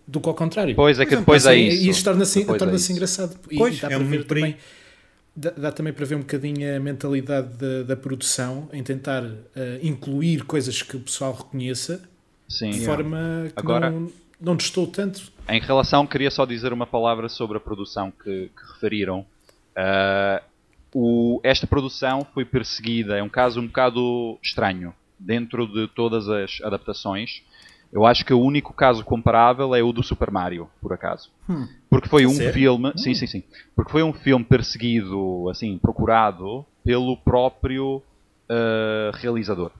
do que ao contrário. Pois é que depois é isso. E isto torna-se torna é engraçado. Pois, e dá é para ver também, dá, dá, também para ver um bocadinho a mentalidade da, da produção em tentar uh, incluir coisas que o pessoal reconheça Sim, de forma que Agora, não, não testou tanto. Em relação, queria só dizer uma palavra sobre a produção que, que referiram. Uh, o, esta produção foi perseguida, é um caso um bocado estranho dentro de todas as adaptações eu acho que o único caso comparável é o do Super Mario, por acaso. Hum. Porque foi um filme, hum. sim, sim, sim. Porque foi um filme perseguido, assim, procurado pelo próprio uh, realizador.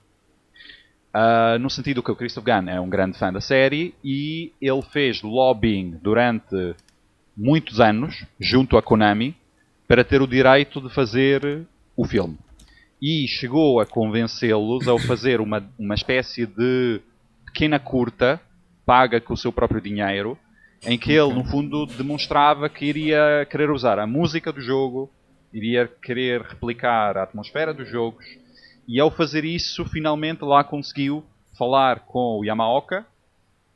Uh, no sentido que o Christoph Gunn é um grande fã da série e ele fez lobbying durante muitos anos junto à Konami para ter o direito de fazer o filme. E chegou a convencê-los a fazer uma, uma espécie de pequena curta, paga com o seu próprio dinheiro, em que ele, no fundo, demonstrava que iria querer usar a música do jogo, iria querer replicar a atmosfera dos jogos, e ao fazer isso, finalmente lá conseguiu falar com o Yamaoka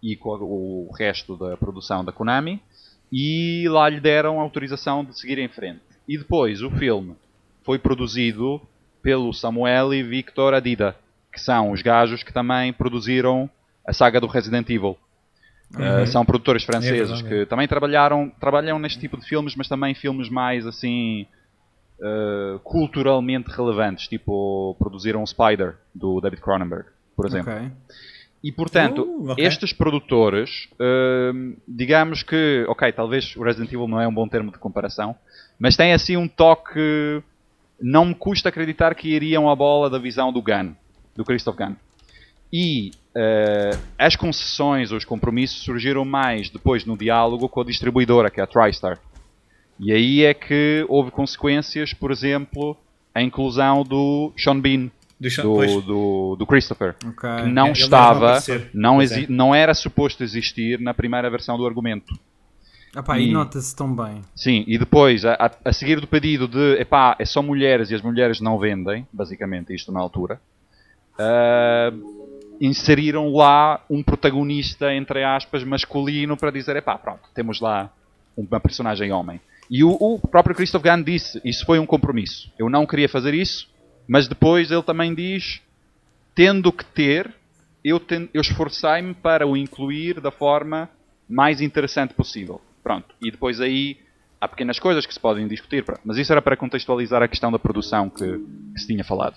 e com o resto da produção da Konami, e lá lhe deram autorização de seguir em frente. E depois o filme foi produzido pelo Samuel e Victor Adida, que são os gajos que também produziram a saga do Resident Evil. Uhum. Uh, são produtores franceses é que também trabalharam trabalham neste tipo de filmes, mas também filmes mais assim uh, culturalmente relevantes, tipo produziram Spider do David Cronenberg, por exemplo. Okay. E portanto, uh, okay. estes produtores, uh, digamos que, ok, talvez o Resident Evil não é um bom termo de comparação, mas tem assim um toque. Não me custa acreditar que iriam à bola da visão do Gunn, do Christoph Gunn. E uh, as concessões, os compromissos surgiram mais depois no diálogo com a distribuidora, que é a TriStar. E aí é que houve consequências, por exemplo, a inclusão do Sean Bean, do, do, do, do, Christopher, okay. que não é, estava, não, é. não era suposto existir na primeira versão do argumento. Epá, e, e nota-se tão bem. Sim, e depois, a, a, a, seguir do pedido de epá, é só mulheres e as mulheres não vendem, basicamente isto na altura, uh, inseriram lá um protagonista, entre aspas, masculino para dizer, epá, pronto, temos lá uma personagem homem. E o, o, próprio Christoph Gans disse, isso foi um compromisso. Eu não queria fazer isso, mas depois ele também diz, tendo que ter, eu, eu esforcei-me para o incluir da forma mais interessante possível. Pronto. E depois aí há pequenas coisas que se podem discutir, mas isso era para contextualizar a questão da produção que, que se tinha falado.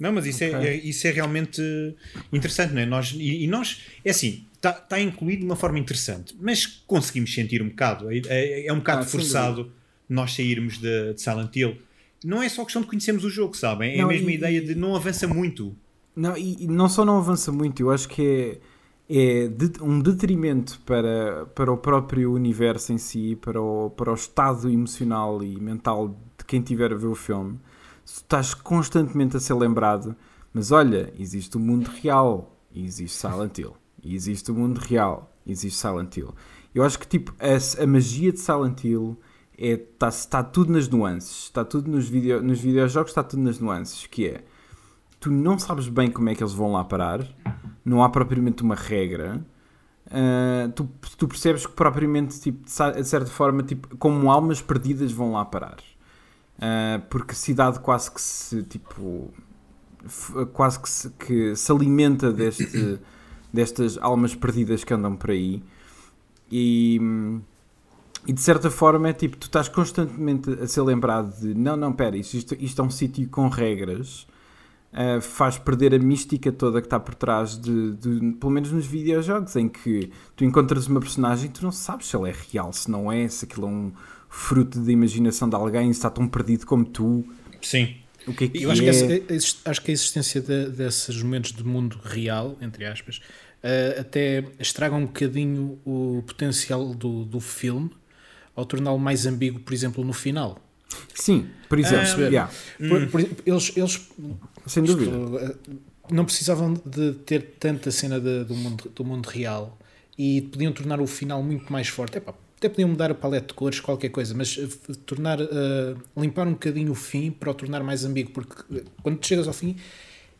Não, mas isso, é, okay. é, isso é realmente interessante, não é? Nós, e, e nós, é assim, está tá incluído de uma forma interessante, mas conseguimos sentir um bocado. É, é, é um bocado ah, forçado nós sairmos de, de, Silent Hill. Não é só questão de conhecermos o jogo, sabem? É não, a mesma e, ideia de não avança muito. Não, e, e, não só não avança muito, eu acho que é, é de, um detrimento para, para o próprio universo em si, para o, para o estado emocional e mental de quem estiver a ver o filme estás constantemente a ser lembrado, mas olha, existe o mundo real e existe Silent Hill. E existe o mundo real e existe Silent Hill. Eu acho que tipo, a, a magia de Silent Hill está é, tá tudo nas nuances. Está tudo nos, video, nos videojogos, está tudo nas nuances. Que é, tu não sabes bem como é que eles vão lá parar. Não há propriamente uma regra. Uh, tu, tu, percebes que propriamente, tipo, de certa forma, tipo, como almas perdidas vão lá parar. Uh, porque cidade quase que se tipo quase que se, que se alimenta deste, destas almas perdidas que andam por aí. E, e de certa forma é tipo tu estás constantemente a ser lembrado de não, não, pera, isto, isto é um sítio com regras uh, faz perder a mística toda que está por trás de, de, pelo menos nos videojogos em que tu encontras uma personagem e tu não sabes se ela é real, se não é, se aquilo é um fruto da imaginação de alguém, está tão perdido como tu. Sim. O que é que Eu acho, é? que essa, acho que a existência de, desses momentos de mundo real, entre aspas, uh, até estraga um bocadinho o potencial do, do filme ao torná-lo mais ambíguo, por exemplo, no final. Sim, por exemplo. Um, yeah. por, por, eles, eles Sem dúvida. Eh, não precisavam de ter tanta cena de, do, mundo, do mundo real e podiam tornar o final muito mais forte. Epá, até podiam mudar a paleta de cores, qualquer coisa, mas uh, tornar, uh, limpar um bocadinho o fim para o tornar mais ambíguo, porque uh, quando chegas ao fim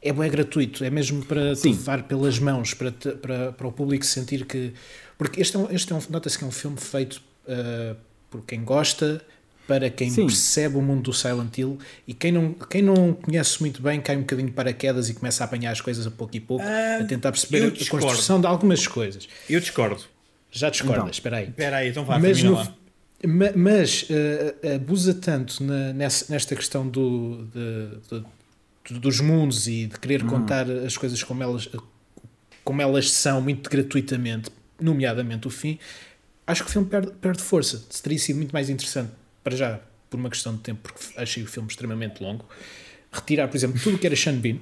é bem gratuito, é mesmo para te levar pelas mãos, para, te, para, para o público sentir que. Porque este é um, este é um, nota-se que é um filme feito por quem gosta, para quem Sim. percebe o mundo do Silent Hill e quem não, quem não conhece muito bem cai um bocadinho para quedas e começa a apanhar as coisas a pouco e pouco, a tentar perceber a construção de algumas coisas. Eu discordo. Já discordas, então, espera aí. Espera aí, então vá, mas, no, ma, mas uh, abusa tanto na, nessa, nesta questão do, de, de, dos mundos e de querer hum. contar as coisas como elas, como elas são, muito gratuitamente, nomeadamente o fim, acho que o filme perde, perde força. Teria sido muito mais interessante, para já, por uma questão de tempo, porque achei o filme extremamente longo, retirar, por exemplo, tudo o que era Sean Bean.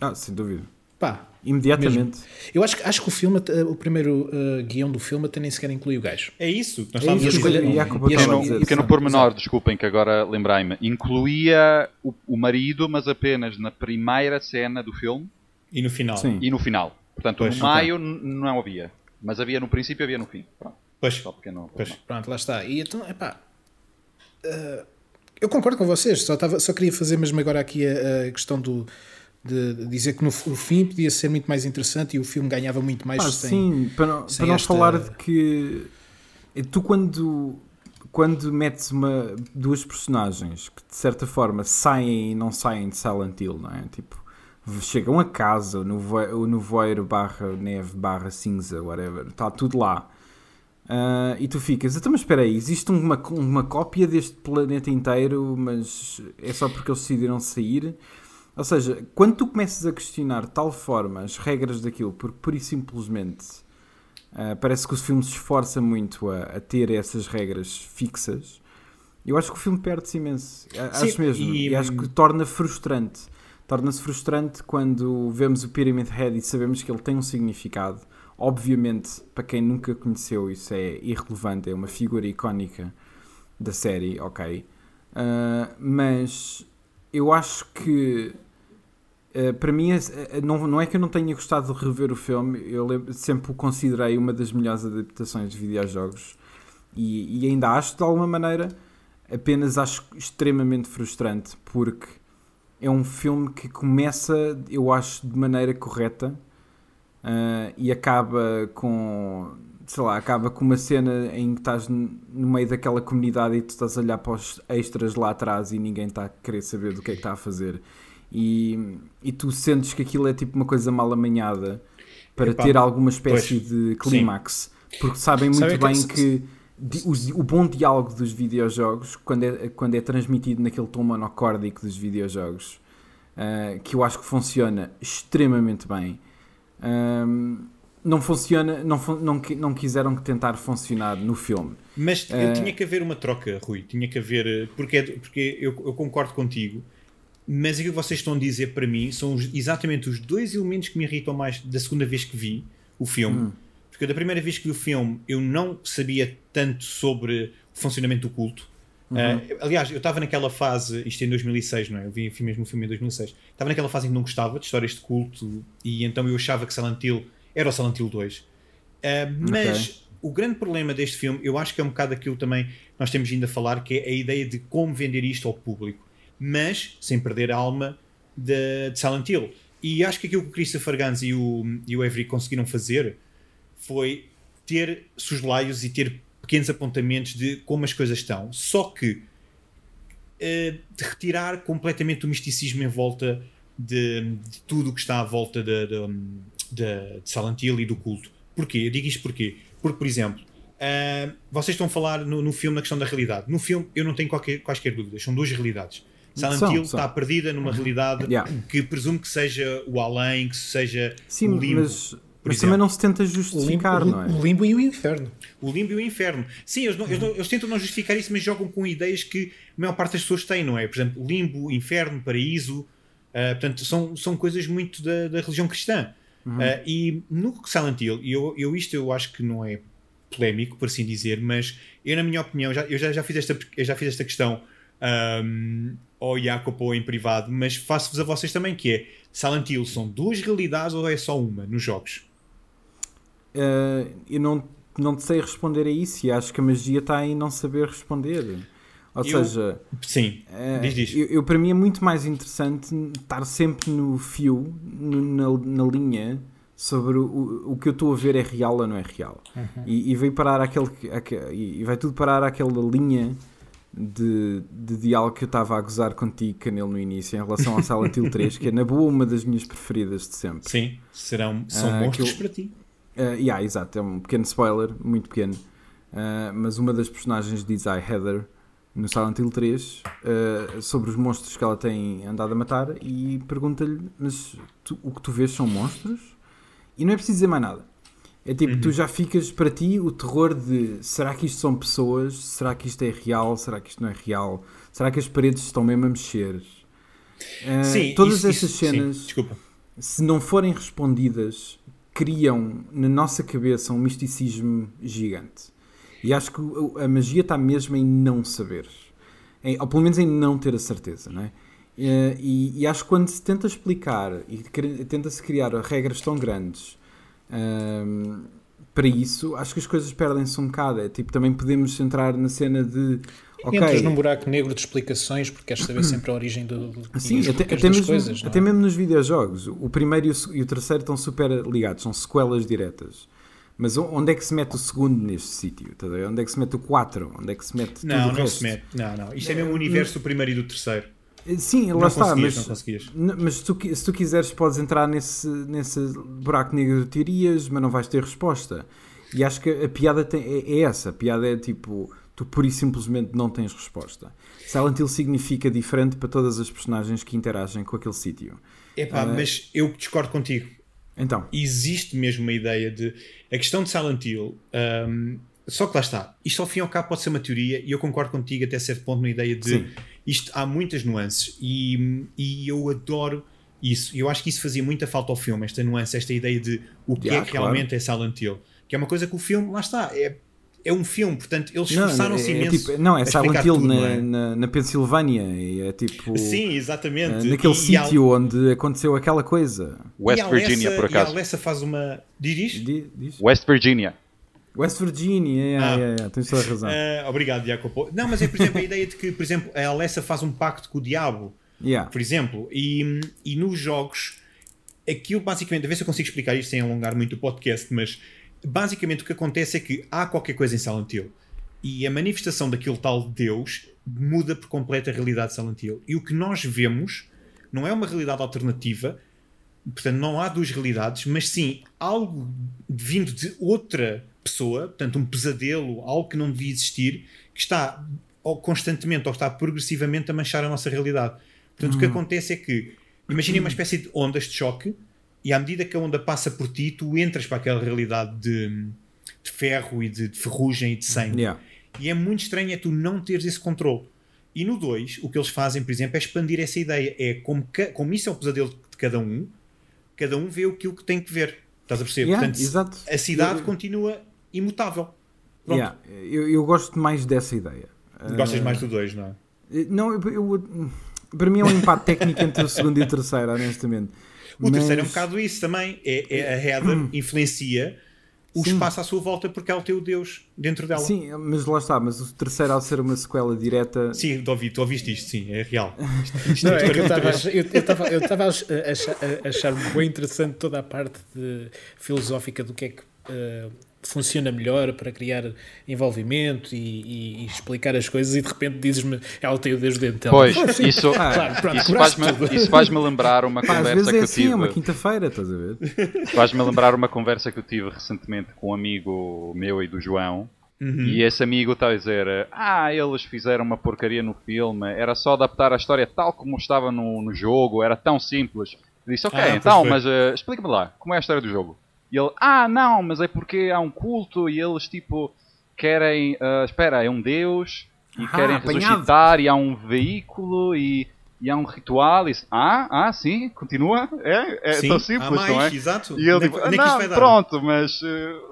Ah, sem dúvida. Pá, Imediatamente. Mesmo. Eu acho, acho que o filme, o primeiro uh, guião do filme até nem sequer inclui o gajo. É isso. Nós estávamos é isso, a. E, e, e, pequeno pormenor, desculpem que agora lembrei-me. Incluía o, o, marido, mas apenas na primeira cena do filme. E no final. Sim. E no final. Portanto, pois, no meio não havia. Mas havia no princípio havia no fim. Pronto. Pois. Só pequeno, pois. Pronto, lá está. E então, epá. Uh, eu concordo com vocês. Só, tava, só queria fazer mesmo agora aqui a, a questão do de dizer que no fim podia ser muito mais interessante e o filme ganhava muito mais ah, sem, sim, para não, para não esta... falar de que tu quando quando metes uma, duas personagens que de certa forma saem e não saem de Silent Hill, não é? Tipo, chegam a casa, o nevoeiro barra neve barra cinza, whatever, está tudo lá. Uh, e tu ficas, então, mas espera aí, existe uma, uma cópia deste planeta inteiro, mas é só porque eles decidiram sair? Ou seja, quando tu começas a questionar de tal forma as regras daquilo, porque por e simplesmente uh, parece que o filme se esforça muito a, a, ter essas regras fixas, eu acho que o filme perde-se imenso. Sim, acho mesmo. E... e acho que torna frustrante. Torna-se frustrante quando vemos o Pyramid Head e sabemos que ele tem um significado. Obviamente, para quem nunca conheceu, isso é irrelevante, é uma figura icónica da série, ok. Uh, mas eu acho que eh, para mim, uh, não, não é que eu não tenha gostado de rever o filme, eu sempre o considerei uma das melhores adaptações de videojogos. E, e, ainda acho de alguma maneira, apenas acho extremamente frustrante porque é um filme que começa, eu acho, de maneira correta uh, e acaba com, sei lá, acaba com uma cena em que estás no meio daquela comunidade e tu estás a olhar para os extras lá atrás e ninguém está a querer saber do que é que está a fazer e, e tu sentes que aquilo é tipo uma coisa mal amanhada para Epá, ter alguma espécie pois, de clímax. Porque sabem muito sabem bem que, que o, o, bom diálogo dos videojogos, quando é, quando é transmitido naquele tom monocórdico dos videojogos, uh, que eu acho que funciona extremamente bem. Um, não funciona, não, não, não quiseram tentar funcionar no filme. Mas uh, tinha que haver uma troca, Rui. Tinha que haver. Eh, porque, é porque eu, eu concordo contigo, mas aquilo que vocês estão a dizer para mim são os, exatamente os dois elementos que me irritam mais da segunda vez que vi o filme. Hum. Porque da primeira vez que vi o filme eu não sabia tanto sobre o funcionamento do culto. Uhum. Uh, aliás, eu estava naquela fase, isto em 2006, não é? Eu vi, mesmo o filme em 2006. Estava naquela fase em que não gostava de histórias de culto e então eu achava que Silent Hill era o Silent Hill 2. Uh, mas okay. o grande problema deste filme, eu acho que é um bocado aquilo também nós temos vindo a falar, que é a ideia de como vender isto ao público, mas sem perder a alma de, de Silent Hill. E acho que aquilo que o Christopher Gans e o, e o Avery conseguiram fazer foi ter soslaios e ter pequenos apontamentos de como as coisas estão. Só que uh, retirar completamente o misticismo em volta de, de tudo o que está à volta de, de, de, de Silent Hill e do culto. Porquê? Eu digo isto porquê? Porque, por exemplo, uh, vocês estão a falar no, no, filme na questão da realidade. No filme eu não tenho qualquer, quaisquer dúvidas, são duas realidades. Silent são, Hill são. está perdida numa realidade yeah. que presumo que seja o além, que seja Sim, o limbo. Mas, mas também não se tenta justificar, o limbo, não é? O limbo e o inferno. O limbo e o inferno. Sim, eles, não, eles, não, eles, tentam não justificar isso, mas jogam com ideias que a maior parte das pessoas têm, não é? Por exemplo, limbo, inferno, paraíso. Uh, portanto, são, são coisas muito da, da religião cristã. Uhum. Uh, e no Silent Hill, eu, eu isto eu acho que não é polémico, por assim dizer, mas eu, na minha opinião, já, eu já, já, fiz, esta, eu já fiz esta questão um, ao Jacopo ou em privado, mas faço-vos a vocês também, que é Silent Hill são duas realidades ou é só uma nos jogos? Uh, eu não, não te sei responder a isso e acho que a magia está em não saber responder. Ou eu, seja, sim, uh, diz, diz. Eu, eu, para mim é muito mais interessante estar sempre no fio, no, na, na linha sobre o, o que eu estou a ver é real ou não é real. Uhum. E, e vai parar aquele, aquele, e vai tudo parar aquela linha de, de diálogo que eu estava a gozar contigo, Canelo, no início, em relação ao Silent Hill 3, que é na boa uma das minhas preferidas de sempre. Sim, serão, são uh, monstros eu, para ti. Uh, yeah, exato, é um pequeno spoiler, muito pequeno. Uh, mas uma das personagens diz I Heather no Silent Hill 3 uh, sobre os monstros que ela tem andado a matar e pergunta-lhe: Mas tu, o que tu vês são monstros? E não é preciso dizer mais nada. É tipo, uhum. tu já ficas para ti o terror de será que isto são pessoas? Será que isto é real? Será que isto não é real? Será que as paredes estão mesmo a mexer? Uh, sim, todas isso, essas isso, cenas, sim, se não forem respondidas criam na nossa cabeça um misticismo gigante. E acho que a magia está mesmo em não saber. Em, ou pelo menos em não ter a certeza, não é? E, e acho que quando se tenta explicar e tenta-se criar regras tão grandes um, para isso, acho que as coisas perdem-se um bocado. É tipo, também podemos entrar na cena de Okay. Entras num buraco negro de explicações porque queres saber sempre a origem do, do Sim, até, até, mesmo, coisas, até mesmo nos videojogos. O primeiro e o, e o, terceiro estão super ligados, são sequelas diretas. Mas onde é que se mete o segundo neste sítio? Tá onde é que se mete o 4? Onde é que se mete não, tudo não resto? se mete. Não, não. Isto é mesmo o universo do primeiro e do terceiro. Eh, sim, lá não está, mas, mas se, tu, se tu quiseres podes entrar nesse, nesse buraco negro de teorias, mas não vais ter resposta. E acho que a piada tem, é, é essa. A piada é tipo tu pura e simplesmente não tens resposta. Silent Hill significa diferente para todas as personagens que interagem com aquele sítio. Epá, uh, mas eu discordo contigo. Então. Existe mesmo uma ideia de. A questão de Silent Hill. Um, só que lá está. Isto ao fim e ao cabo pode ser uma teoria e eu concordo contigo até certo ponto na ideia de. Sim. Isto há muitas nuances e, e eu adoro isso. Eu acho que isso fazia muita falta ao filme, esta nuance, esta ideia de o que yeah, é que claro. realmente é Silent Hill. Que é uma coisa que o filme, lá está, é é um filme, portanto eles esforçaram-se é, é, imenso. Tipo, não, é Silent Hill na, é? na, na, Pensilvânia, é tipo. Sim, exatamente. naquele sítio onde aconteceu aquela coisa. West Virginia, por acaso. E a Alessa faz uma. Diz? Diz? West Virginia. West Virginia, é, ah. tens toda a razão. Uh, obrigado, Jacopo. Não, mas é, por exemplo, a ideia de que, por exemplo, a Alessa faz um pacto com o diabo, yeah. por exemplo, e, e nos jogos, aquilo basicamente, a ver se eu consigo explicar isto sem alongar muito o podcast, mas basicamente o que acontece é que há qualquer coisa em Silent Hill e a manifestação daquele tal Deus muda por completo a realidade de Silent Hill. E o que nós vemos não é uma realidade alternativa, portanto, não há duas realidades, mas sim algo vindo de outra pessoa, portanto, um pesadelo, algo que não devia existir, que está ou constantemente ou está progressivamente a manchar a nossa realidade. Portanto, o que acontece é que, imaginem uma espécie de ondas de choque, e à medida que a onda passa por ti, tu entras para aquela realidade de, de ferro e de, de, ferrugem e de sangue. Yeah. E é muito estranho é tu não teres esse controle. E no 2, o que eles fazem, por exemplo, é expandir essa ideia. É como, como isso é o pesadelo de cada um, cada um vê aquilo que tem que ver. Estás a perceber? Yeah, Portanto, exato. a cidade Eu- continua imutável. Pronto. Yeah, eu, eu gosto mais dessa ideia. Gostas Ah, mais do 2, não é? Não, eu, eu- para mim é um empate técnico entre o segundo e o terceiro, honestamente. O terceiro é um Mas- bocado isso também. É, é a Heather influencia o Sim. espaço à sua volta porque ela tem o Deus dentro dela. Sim, mas lá está, mas o terceiro ao ser uma sequela direta. Sim, tu, ouvi, tu ouviste isto, sim, é real. <laughs> Isto, isto Não, é é eu estava a 43. achar- a a achar, bem interessante toda a parte de- filosófica do que é que eh, funciona melhor para criar envolvimento e, e- e explicar as coisas e de repente dizes-me ela tem o Deus dentro dela. Pois, isso, Claro, pronto, isso faz-me faz-me lembrar uma Pá, às conversa vezes que é eu assim, tive. é uma quinta-feira, estás a ver? Faz-me lembrar uma conversa que eu tive recentemente com um amigo meu e do João. E esse amigo está a dizer: Ah, eles fizeram uma porcaria no filme, era só adaptar a história tal como estava no, no jogo, era tão simples. Eu disse: Ok, Ah, então, foi. mas eh, explica-me lá, como é a história do jogo? E ele: Ah, não, mas é porque há um culto e eles tipo querem. ah, espera, é um deus e Ah, querem apanhado. ressuscitar e há um veículo e. E há um ritual, e ah, ah, sim, continua, é, é Sim, tão simples, mais, não é? exato. E ele é tipo, é isto não, pronto, mas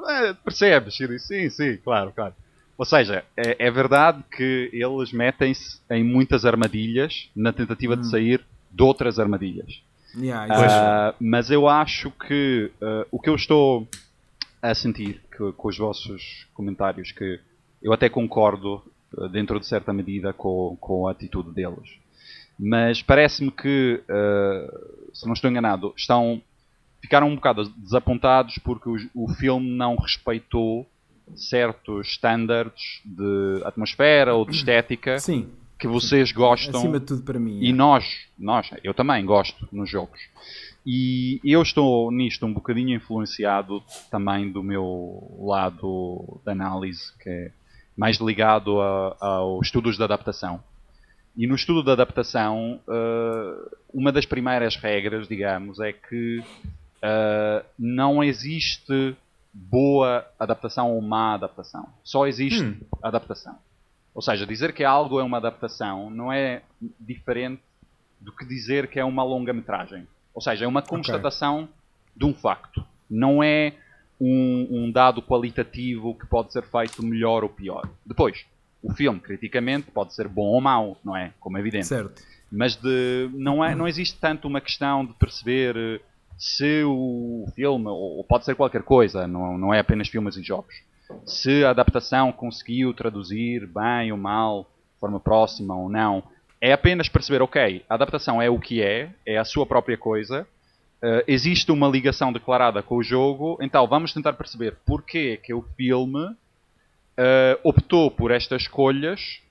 é, percebes? Sim, sim, claro, claro. Ou seja, é, é verdade que eles metem-se em muitas armadilhas na tentativa Hum. de sair de outras armadilhas. Yeah. Ah, mas eu acho que ah, o que eu estou a sentir que- com os vossos comentários, que eu até concordo ah, dentro de certa medida com, com a atitude deles. Mas parece-me que, se não estou enganado, estão ficaram um bocado desapontados porque o, o filme não respeitou certos standards de atmosfera ou de estética Sim, que vocês gostam acima de tudo para mim. e é. nós, nós, eu também gosto nos jogos. E eu estou nisto um bocadinho influenciado também do meu lado de análise, que é mais ligado a- aos estudos de adaptação. E no estudo de adaptação, eh, uma das primeiras regras, digamos, é que eh, não existe boa adaptação ou má adaptação. Só existe Hum. adaptação. Ou seja, dizer que algo é uma adaptação não é diferente do que dizer que é uma longa-metragem. Ou seja, é uma constatação de um facto. Não é um, um dado qualitativo que pode ser feito melhor ou pior. Depois, o filme, criticamente, pode ser bom ou mau, não é? Como é evidente. Certo. Mas de, não, é, não existe tanto uma questão de perceber eh, se o filme, ou ou pode ser qualquer coisa, não, não é apenas filmes e jogos, se a adaptação conseguiu traduzir bem ou mal, de forma próxima ou não. É apenas perceber, ok, a adaptação é o que é, é a sua própria coisa, eh, existe uma ligação declarada com o jogo, então vamos tentar perceber porquê que o filme eh, optou por estas escolhas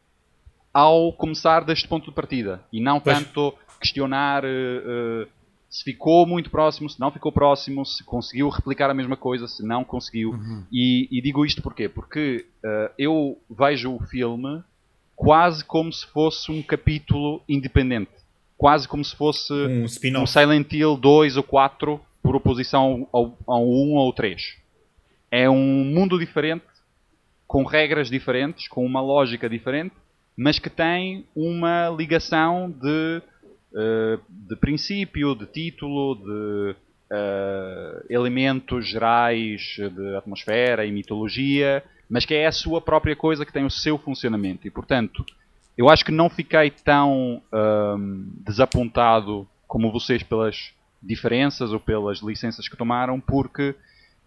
ao começar deste ponto de partida e não Pois. tanto questionar eh, se ficou muito próximo, se não ficou próximo, se conseguiu replicar a mesma coisa, se não conseguiu. E, e digo isto porquê? Porque eh, eu vejo o filme quase como se fosse um capítulo independente, quase como se fosse Um um. Silent Hill 2 ou 4 por oposição ao, ao 1 ou 3. É um mundo diferente, com regras diferentes, com uma lógica diferente, mas que tem uma ligação de, de princípio, de título, de eh, elementos gerais de atmosfera e mitologia, mas que é a sua própria coisa que tem o seu funcionamento. E, portanto, eu acho que não fiquei tão ahm, desapontado como vocês pelas diferenças ou pelas licenças que tomaram, porque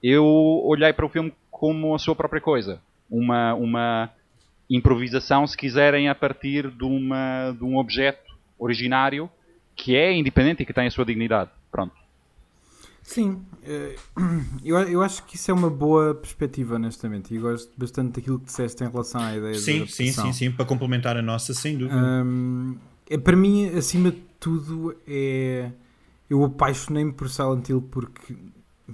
eu olhei para o filme como a sua própria coisa. Uma, uma improvisação, se quiserem, a partir de, uma, de um objeto originário que é independente e que tem a sua dignidade. Pronto. Sim, eh, <clears throat> eu, eu acho que isso é uma boa perspectiva, honestamente, e gosto bastante daquilo que disseste em relação à ideia Sim, da sim, sim, sim, para complementar a nossa, sem dúvida. Hum, é, para mim, acima de tudo, é, eu apaixonei-me por Silent Hill porque,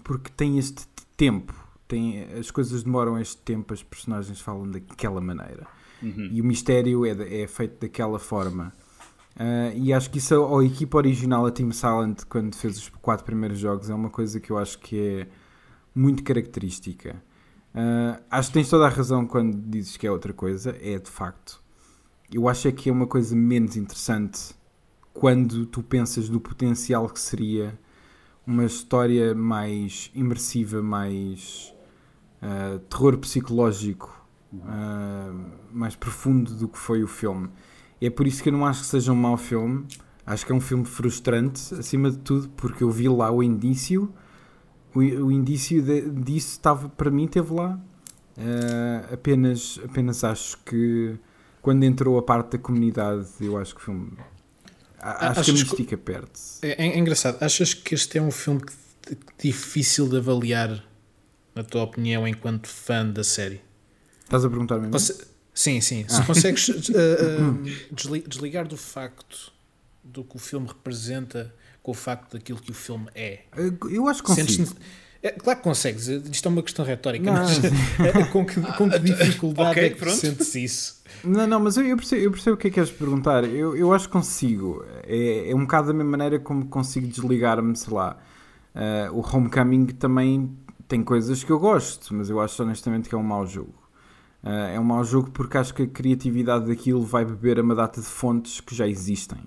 porque tem este tempo. Tem, as coisas demoram este tempo, as personagens falam daquela maneira. Uhum. E o mistério é, é feito daquela forma. Uh, e acho que isso, a, a equipa original, a Team Silent, quando fez os quatro primeiros jogos, é uma coisa que eu acho que é muito característica. Uh, acho que tens toda a razão quando dizes que é outra coisa, é de facto. Eu acho é que é uma coisa menos interessante quando tu pensas do potencial que seria uma história mais imersiva, mais uh, terror psicológico, uh, mais profundo do que foi o filme. É por isso que eu não acho que seja um mau filme. Acho que é um filme frustrante, acima de tudo, porque eu vi lá o indício. O, o indício de, disso estava, para mim, teve lá. Uh, apenas, apenas acho que quando entrou a parte da comunidade, eu acho que o filme Acho Achas que a mística que... perde-se. É, é, engraçado. Achas que este é um filme que, difícil de avaliar, na tua opinião, enquanto fã da série? Estás a perguntar-me? Conse sim, sim. Ah. Se consegues <laughs> uh, uh, desligar do facto do que o filme representa com o facto daquilo que o filme é. Eu acho que consigo. É, claro que consegues. Isto é uma questão retórica, não. mas com que, com que <laughs> dificuldade okay, é que sentes isso? Não, não, mas eu, eu, percebo, eu percebo o que é que queres perguntar. Eu, eu acho que consigo. É, é um bocado da mesma maneira como consigo desligar-me, sei lá. Uh, o Homecoming também tem coisas que eu gosto, mas eu acho honestamente que é um mau jogo. Uh, é um mau jogo porque acho que a criatividade daquilo vai beber a uma data de fontes que já existem.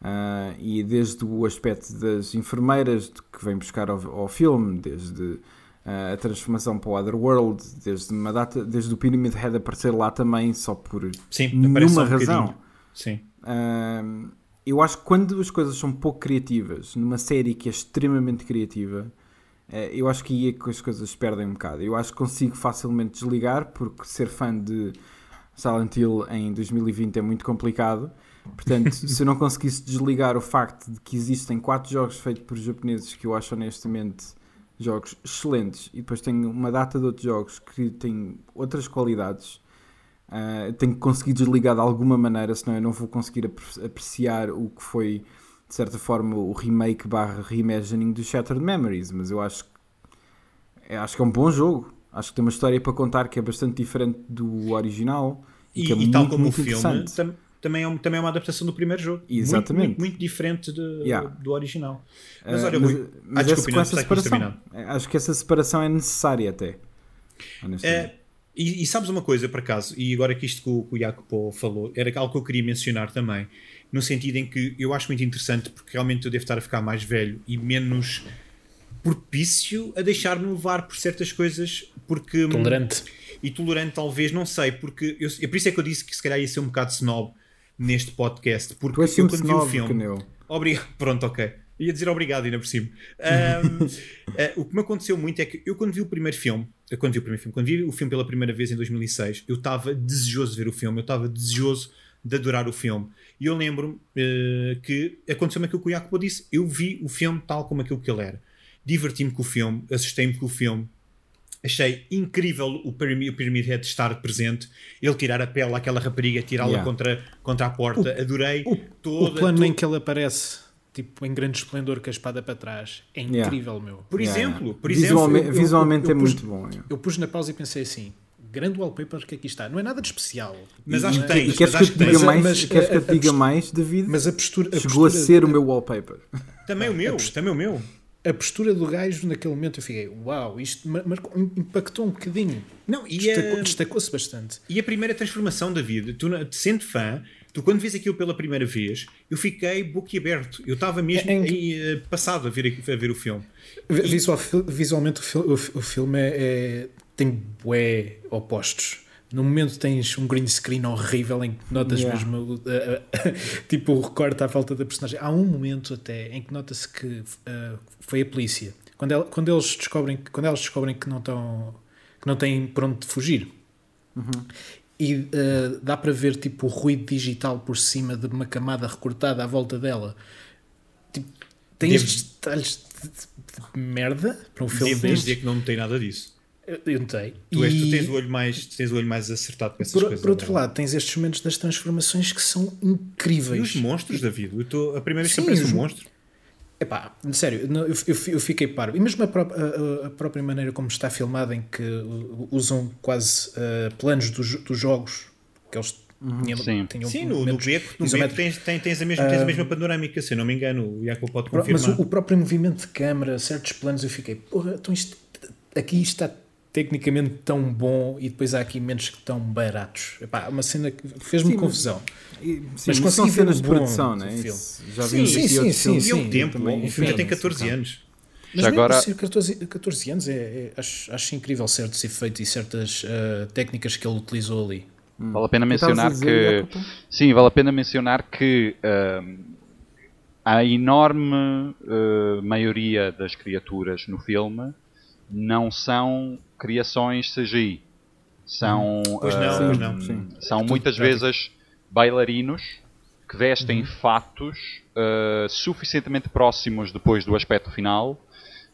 Uh, e desde o aspecto das enfermeiras que vêm buscar ao, ao filme, desde a transformação para o Otherworld, desde, uma data, desde o Pyramid Head aparecer lá também, só por Sim, nenhuma um razão. Sim. Uh, eu acho que quando as coisas são pouco criativas, numa série que é extremamente criativa, uh, eu acho que aí é que as coisas perdem um bocado. Eu acho que consigo facilmente desligar, porque ser fã de Silent Hill em 2020 é muito complicado. Portanto, <laughs> se eu não conseguisse desligar o facto de que existem quatro jogos feitos por japoneses que eu acho honestamente jogos excelentes e depois tenho uma data de outros jogos que têm outras qualidades. Uh, tenho que conseguir desligar de alguma maneira, senão eu não vou conseguir apreciar o que foi, de certa forma, o remake barra reimagining do Shattered Memories. Mas eu acho, acho que é um bom jogo. Acho que tem uma história para contar que é bastante diferente do original e, e que é e muito, tal como o filme, também é, também é uma adaptação do primeiro jogo. Exatamente. Muito, muito, muito diferente de, yeah. do original. Mas olha, uh, mas, mas ah, desculpa, essa separação, acho que essa separação é necessária até. É, e, e, sabes uma coisa, por acaso, e agora que isto que o, que o Jacopo falou, era algo que eu queria mencionar também, no sentido em que eu acho muito interessante, porque realmente eu devo estar a ficar mais velho e menos propício a deixar-me levar por certas coisas, porque... Tolerante. E tolerante talvez, não sei, porque eu, é por isso é que eu disse que se calhar ia ser um bocado snob, neste podcast. Porque tu és eu quando vi o filme. Obrigado. <laughs> Pronto, ok. Ia dizer obrigado ainda por cima. Um, uh, <laughs> eh, o que me aconteceu muito é que eu, quando vi o primeiro filme, quando vi o primeiro filme, quando vi o filme pela primeira vez em 2006, eu estava desejoso de ver o filme, eu estava desejoso de adorar o filme. E eu lembro-me uh, que aconteceu-me aquilo que o Jacopo disse. Eu vi o filme tal como aquilo que ele era. Diverti-me com o filme, assustei-me com o filme, Achei incrível o Pyramid Head estar presente, ele tirar a pele àquela rapariga, tirá-la yeah. contra, contra a porta. O, Adorei o, toda, o plano todo... em que ele aparece tipo em grande esplendor com a espada para trás é incrível, yeah. meu. Por yeah, exemplo, por visualmente, exemplo, visualmente eu, eu, eu, é muito bom. Eu pus na pausa e pensei assim: grande wallpaper que aqui está. Não é nada de especial. Mas acho que tens. E queres que eu te diga mais, mas, queres que eu te diga mais, David? Mas a postura. A Chegou postura, a ser o meu wallpaper. Também o meu, também o meu a postura do gajo naquele momento eu fiquei, uau, isto marcou, impactou um bocadinho. Não, e destacou-se destacou bastante. E a primeira transformação da vida, tu sendo fã, tu quando vês aquilo pela primeira vez, eu fiquei boquiaberto. Eu estava mesmo é, aí, uh, passado a ver, a ver o filme. Visual, e... Visualmente o, o filme é, é, tem bué opostos no momento tens um green screen horrível em que notas yeah. mesmo uh, uh, <laughs> tipo o recorte à falta da personagem. Há um momento até em que nota-se que uh, foi a polícia. Quando, ela, quando eles descobrem quando elas descobrem que não estão que não têm por onde fugir. Uhum. E dá para ver tipo o ruído digital por cima de uma camada recortada à volta dela. Tipo, tem estes detalhes de, de, de, merda para um filme Devo dizer que não tem nada disso. Eu notei. Tu, és, tu, tens o olho mais, tens o olho mais acertado com essas por, coisas. Por outro lado, tens estes momentos das transformações que são incríveis. E os monstros, David? Eu tô, a primeira vez Sim, que aparece um monstro. Epá, sério, eu, eu, eu fiquei parvo. E mesmo a, pró a, a, própria maneira como está filmada, em que usam quase uh, planos dos, dos jogos que eles Uhum. Tinha, Sim, tinha Sim no, no beco, no beco tens, tens, tens, a mesma, tens a mesma panorâmica, se eu não me engano, o Jacob pode confirmar. Mas o, o, próprio movimento de câmara, certos planos, eu fiquei, porra, então isto, aqui está tecnicamente tão bom e depois há aqui momentos que estão baratos. Epá, uma cena que fez-me confusão. Sim, mas consegui ver cenas de produção, não é? Já vimos sim, sim, sim, sim, E o tempo, o filme já tem 14 anos. Mas agora... ser 14, 14 anos, é, é, acho, acho incrível certos efeitos e certas uh, técnicas que ele utilizou ali. Hum. Vale a pena mencionar que. Sim, vale a pena mencionar que uh, a enorme uh, maioria das criaturas no filme não são criações CGI. São, hum. pois não, uh, pois não. Sim. são muitas vezes bailarinos que vestem uhum. fatos uh, suficientemente próximos depois do aspecto final,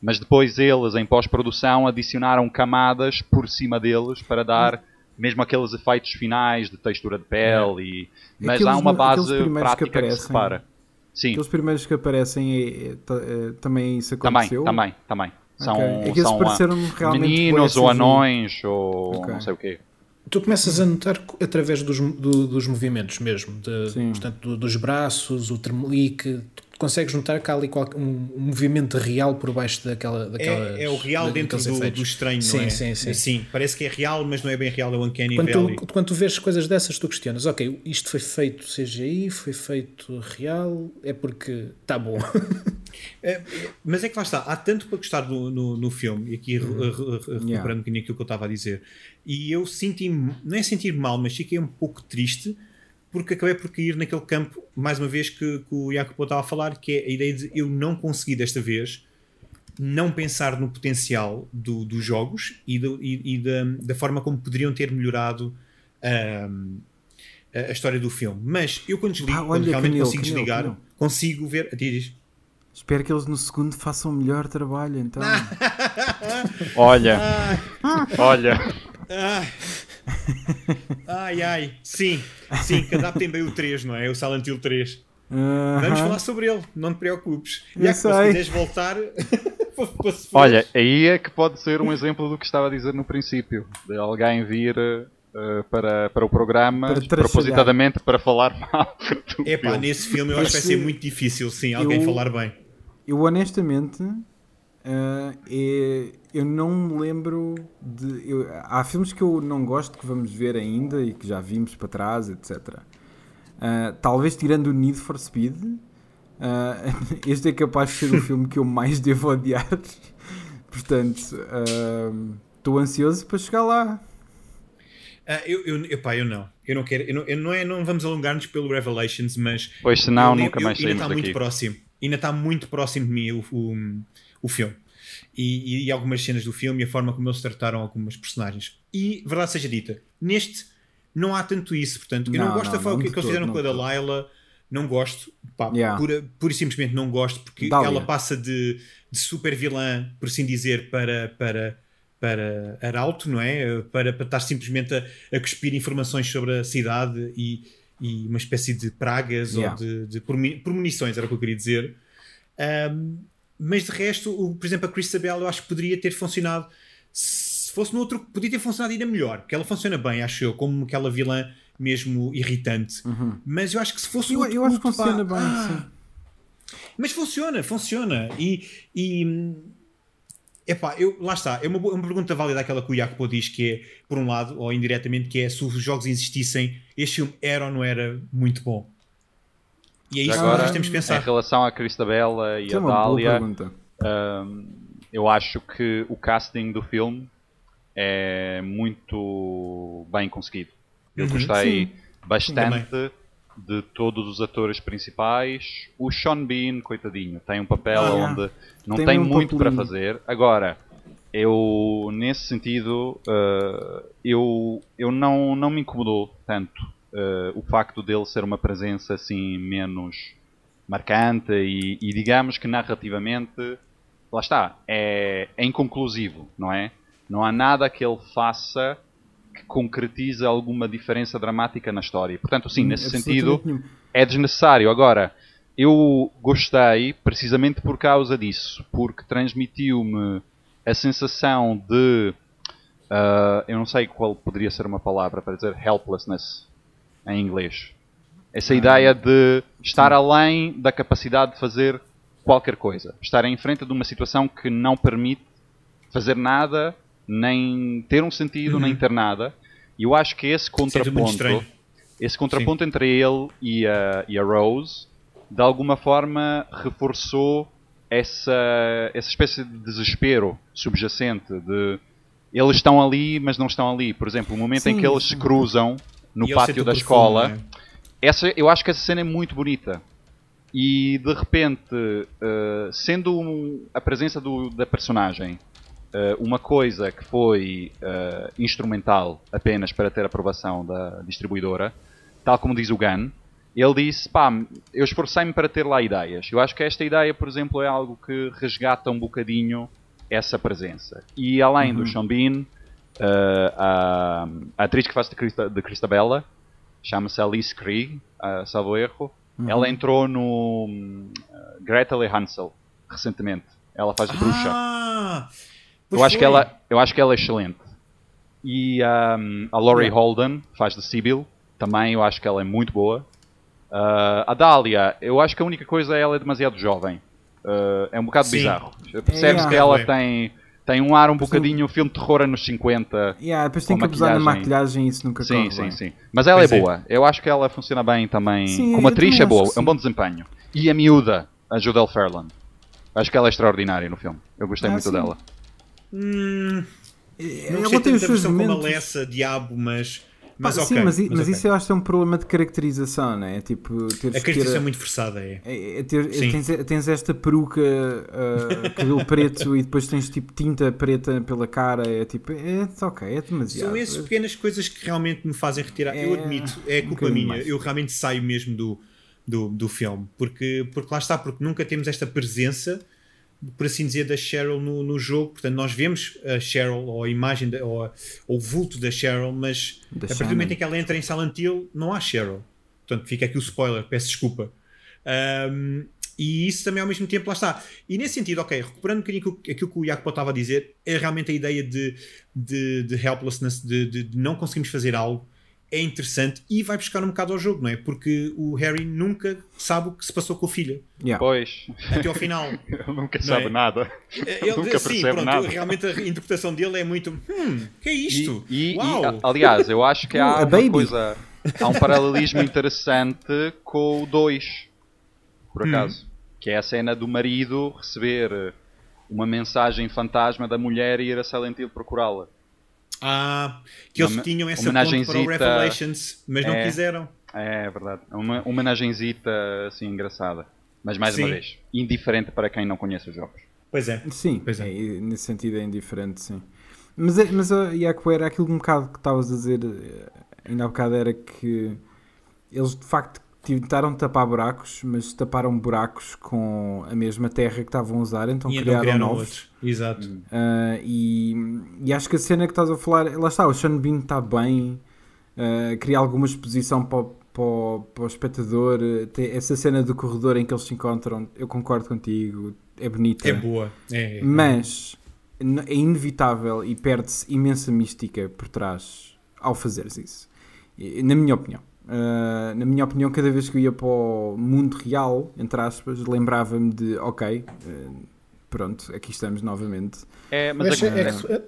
mas depois eles, em pós-produção, adicionaram camadas por cima deles para dar mesmo aqueles efeitos finais de textura de pele, é. e, mas aqueles, há uma base prática que, aparecem, que se separa. Sim. Aqueles primeiros que aparecem, é, é, é, também isso aconteceu? Também, também, também. São, okay. é que são realmente meninos ou anões ou okay. não sei o quê. Tu começas a notar através dos, do, dos movimentos mesmo, de, portanto, do, dos braços, o tremelique, consegues notar que há ali um, um, movimento real por baixo daquela. daquela é, é o real dentro do, do, estranho, sim, não é? Sim, sim. Sim, parece que é real, mas não é bem real, é o Uncanny quando Valley. Tu, quando tu vês coisas dessas, tu questionas, ok, isto foi feito CGI, foi feito real, é porque está bom. <laughs> É, mas é que lá está, há tanto para gostar no, no, no filme, e aqui uhum. recuperando yeah. um bocadinho aquilo que eu estava a dizer, e eu senti não é sentir mal, mas fiquei um pouco triste porque acabei por cair naquele campo, mais uma vez, que, que o Jacopo estava a falar, que é a ideia de eu não consegui desta vez não pensar no potencial do, dos jogos e, do, e, e da, da, forma como poderiam ter melhorado um, a, a, história do filme. Mas eu quando desligo, ah, quando realmente Canil, consigo Canil, desligar, Canil. consigo ver. Diz. Espero que eles no segundo façam o melhor trabalho, então. <laughs> olha, olha. <laughs> Ai, ai, sim, sim, que adaptem bem o 3, não é? O Silent Hill 3. Uh -huh. Vamos falar sobre ele, não te preocupes. E é que se quiseres voltar. <laughs> Olha, aí é que pode ser um exemplo do que estava a dizer no princípio: de alguém vir uh, para, para o programa para propositadamente para falar <laughs> mal. É pá, nesse filme eu acho que vai ser muito difícil, sim, alguém eu, falar bem. Eu honestamente Uh, e eu não me lembro de. Eu, há filmes que eu não gosto que vamos ver ainda e que já vimos para trás, etc. Uh, ah, talvez tirando o Need for Speed, uh, <laughs> este é capaz de ser o <laughs> filme que eu mais devo odiar. Portanto, estou ansioso para chegar lá. eu, eu, epá, eu não. Eu não quero. Eu não, eu não, é, não vamos alongar-nos pelo Revelations, mas. Pois senão, nunca mais saímos Ainda está muito próximo. Ainda está muito próximo de mim o, o o filme. E, e, algumas cenas do filme e a forma como eles trataram algumas personagens. E, verdade seja dita, neste não há tanto isso. Portanto, eu não, não gosto da forma que eles fizeram com a Delilah. Não gosto, pá, yeah. pura, pura e simplesmente não gosto, porque Dália. ela passa de, de super vilã, por assim dizer, para, para, para arauto, não é? Para, para estar simplesmente a, a cuspir informações sobre a cidade e, e uma espécie de pragas yeah. ou de, de premonições, era o que eu queria dizer. Um, mas de resto, o, por exemplo, a Christabel eu acho que poderia ter funcionado se fosse no outro, podia ter funcionado ainda melhor, porque ela funciona bem, acho eu, como aquela vilã mesmo irritante. Uhum. Mas eu acho que se fosse eu, outro, eu acho que funciona pá, bem, ah, Mas funciona, funciona. E, e epá, eu, lá está, é uma, uma pergunta válida aquela que o Jacopo diz que é, por um lado, ou indiretamente, que é se os jogos existissem, este filme era ou não era muito bom. E é isso Agora, que nós temos que pensar. Em relação à Cristabella e a Dália, um, eu acho que o casting do filme é muito bem conseguido. Eu uhum. gostei Sim. bastante de todos os atores principais. O Sean Bean, coitadinho, tem um papel ah, onde não tem, tem muito para fazer. Agora, eu nesse sentido, uh, eu, eu não, não me incomodou tanto o facto dele ser uma presença assim menos marcante e, e, digamos que narrativamente lá está é, é, inconclusivo não é? Não há nada que ele faça que concretize alguma diferença dramática na história. Portanto sim hum, nesse sentido é desnecessário. Agora eu gostei precisamente por causa disso, porque transmitiu-me a sensação de. Uh, eu não sei qual poderia ser uma palavra para dizer helplessness em inglês. Essa ideia de estar além da capacidade de fazer qualquer coisa. Estar em frente de uma situação que não permite fazer nada, nem ter um sentido, uhum. nem ter nada. E eu acho que esse contraponto, esse contraponto entre ele e a, e a Rose, de alguma forma reforçou essa, essa espécie de desespero subjacente de eles estão ali, mas não estão ali. Por exemplo, o momento sim, em que eles se cruzam no pátio da escola, né? essa, eu acho que essa cena é muito bonita. E de repente, uh, sendo um, a presença do, da personagem uh, uma coisa que foi uh, instrumental apenas para ter aprovação da distribuidora, tal como diz o Gun, ele disse: pá, eu esforcei-me para ter lá ideias. Eu acho que esta ideia, por exemplo, é algo que resgata um bocadinho essa presença. E além uhum. do Sean Bean, a, a, atriz que faz de, Christa, de Christabella chama-se Alice Krieg, uh, salvo erro. Uhum. Ela entrou no uh, Gretel e Hansel recentemente. Ela faz de bruxa. Ah, eu, acho que ela, eu acho que ela é excelente. E um, a Laurie. Holden faz de Sibyl. Também eu acho que ela é muito boa. Uh, a Dália, eu acho que a única coisa é ela é demasiado jovem. Uh, é um bocado Sim. bizarro. Percebes é, que ela tem tem um ar um bocadinho um filme de terror anos 50. Yeah, depois tem que abusar na maquilhagem e isso nunca Sim, corre sim, bem. sim. Mas ela pois é, é boa. Eu acho que ela funciona bem também. Sim, Como atriz é boa, é um bom desempenho. E a miúda, a Jodelle Fairland. Acho que ela é extraordinária no filme. Eu gostei ah, muito sim. dela. Hum, não ela tem os seus momentos. como a Lessa, Diabo, mas mas, ah, okay, sim, mas, mas, mas okay. isso eu acho que é um problema de caracterização, não é? Tipo, a caracterização ter, é muito forçada, é. é, é ter, tens, tens, esta peruca, uh, <laughs> cabelo preto e depois tens tipo tinta preta pela cara, é tipo, é ok, é demasiado. São essas pequenas coisas que realmente me fazem retirar. É, eu admito, é culpa um minha, mais. eu realmente saio mesmo do, do, do filme, porque, porque lá está, porque nunca temos esta presença por assim dizer, da Cheryl no, no jogo. Portanto, nós vemos a Cheryl, ou a imagem, de, ou, a, ou, o vulto da Cheryl, mas a partir do momento em que ela entra em Silent Hill, não há Cheryl. Portanto, fica aqui o spoiler, peço desculpa. Um, e isso também ao mesmo tempo lá está. E nesse sentido, ok, recuperando um bocadinho aquilo que o Jacopo estava a dizer, é realmente a ideia de, de, de helplessness, de, de, de não conseguirmos fazer algo é interessante e vai buscar um bocado ao jogo, não é? Porque o Harry nunca sabe o que se passou com a filha. Yeah. Pois. Até ao final. <laughs> Ele nunca sabe é? nada. <laughs> Ele, nunca sim, percebe pronto, nada. Realmente a interpretação dele é muito. Hum, que é isto? E, e, e aliás, eu acho que <laughs> há uma coisa. Há um paralelismo interessante com o 2, por hum. acaso. Hum. Que é a cena do marido receber uma mensagem fantasma da mulher e ir a Silent Hill procurá-la. Ah, que eles uma, tinham essa ponte para o Revelations, mas não é, quiseram. É, é verdade. Uma homenagenzita assim engraçada. Mas mais sim. uma vez, indiferente para quem não conhece os jogos. Pois é. Sim, pois é. é nesse sentido é indiferente, sim. Mas, é, mas uh, Iaco, era aquilo um bocado que estavas a dizer, eh, ainda há bocado, era que eles de facto tentaram tapar buracos, mas taparam buracos com a mesma terra que estavam a usar, então e criaram, criaram novos. Outros. Exato. Uh, e, e, acho que a cena que estás a falar, lá está, o Sean Bean está bem, uh, cria alguma exposição para, para, para o espectador. Essa cena do corredor em que eles se encontram, eu concordo contigo, é bonita. É boa. É, é, mas é inevitável e perde-se imensa mística por trás ao fazeres isso. Na minha opinião. Uh, na minha opinião, cada vez que eu ia para o mundo real, entre aspas, lembrava-me de, ok, uh, pronto, aqui estamos novamente. É, mas, mas é, é, é,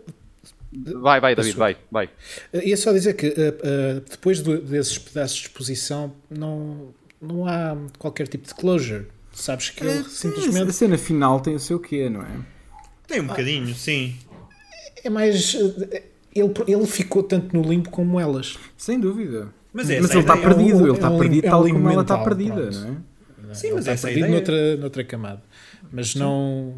Vai, vai, David, vai, vai. Ia só dizer que uh, depois do, desses pedaços de exposição não, não há qualquer tipo de closure. Sabes que ele simplesmente. A cena final tem o seu quê, não é? Tem um bocadinho, sim. É mais. Ele, ele ficou tanto no limbo como elas. Sem dúvida. Mas, mas ele está perdido, é um, ele está é perdido é tal como ela está perdida, não é? Sim, mas está perdido ideia... noutra, noutra camada. Mas Sim. não.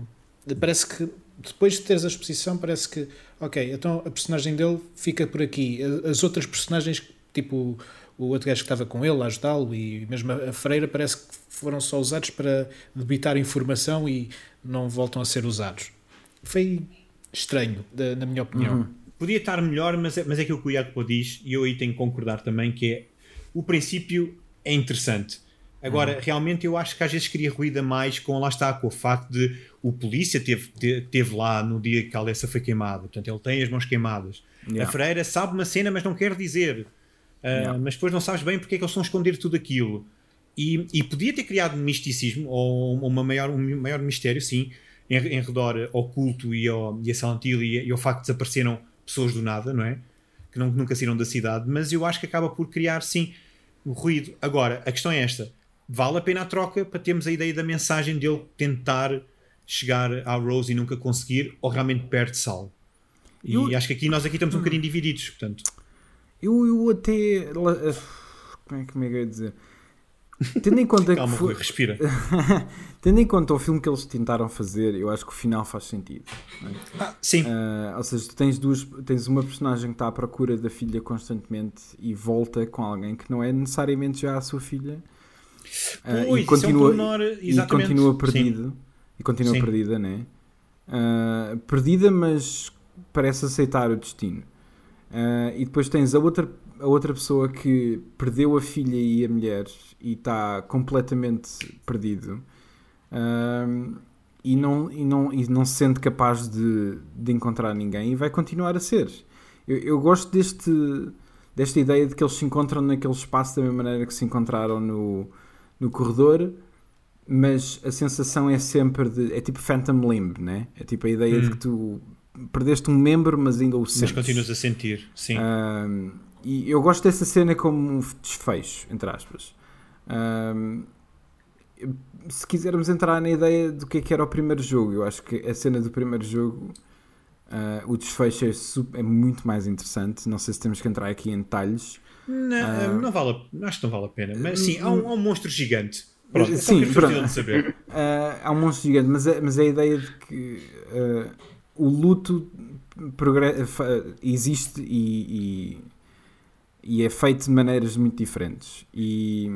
Parece que depois de teres a exposição, parece que, ok, então a personagem dele fica por aqui. As outras personagens, tipo o outro gajo que estava com ele a ajudá-lo e mesmo a freira, parece que foram só usados para debitar informação e não voltam a ser usados. Foi estranho, na minha opinião. Uhum podia estar melhor, mas é, mas é aquilo que o Iago diz, e eu aí tenho que concordar também, que é o princípio é interessante. Agora, realmente eu acho que às vezes cria ruído a mais com, lá está, com o facto de o polícia teve, te- teve lá no dia que a Alessa foi queimada, portanto ele tem as mãos queimadas. Yeah. A freira sabe uma cena, mas não quer dizer. Ah, Yeah. Mas depois não sabes bem porque é que eles estão a esconder tudo aquilo. E, e podia ter criado misticismo ou uma maior, um maior mistério, sim, em, em redor ao culto e, ao, e a Silent Hill e, e ao facto de desapareceram pessoas do nada, não é? Que não, nunca saíram da cidade, mas eu acho que acaba por criar, sim, o ruído. Agora, a questão é esta: vale a pena a troca para termos a ideia da mensagem dele tentar chegar à Rose e nunca conseguir, ou realmente perde-se algo? E Eu- acho que aqui nós aqui estamos um bocadinho divididos, portanto. Eu, eu até. Como é, é que eu ia dizer? Tendo em conta <laughs> Calma, que foi, respira. <laughs> tendo em conta o filme que eles tentaram fazer, eu acho que o final faz sentido. é? Ah, sim, Ah, ou seja, tu tens, duas, tens uma personagem que está à procura da filha constantemente e volta com alguém que não é necessariamente já a sua filha. Ah, Pois, isso é um pormenor, e continua Sim. perdido. E continua Sim. perdida, né? Ah, perdida, mas parece aceitar o destino. Ah, e depois tens a outra, a outra pessoa que perdeu a filha e a mulher e está completamente perdido. Ah, e não, e, não, e não se sente capaz de, de encontrar ninguém e vai continuar a ser. Eu, eu gosto deste, desta ideia de que eles se encontram naquele espaço da mesma maneira que se encontraram no, no corredor, mas a sensação é sempre de. É tipo Phantom Limb, né? É tipo a ideia de que tu perdeste um membro, mas ainda o mas sentes. continuas a sentir, sim. Ahm, e eu gosto dessa cena como um desfecho, entre aspas. Ahm, se quisermos entrar na ideia do que é que era o primeiro jogo, eu acho que a cena do primeiro jogo, ah, o desfecho é, su- é muito mais interessante. Não sei se temos que entrar aqui em detalhes. Não, não vale, acho que não vale a pena. Mas sim, há um, há um monstro gigante. Pronto, Sim, sim, pronto. de saber. <laughs> Ah, há um monstro gigante, mas é, mas é a ideia de que o luto existe e, e- e é feito de maneiras muito diferentes. E,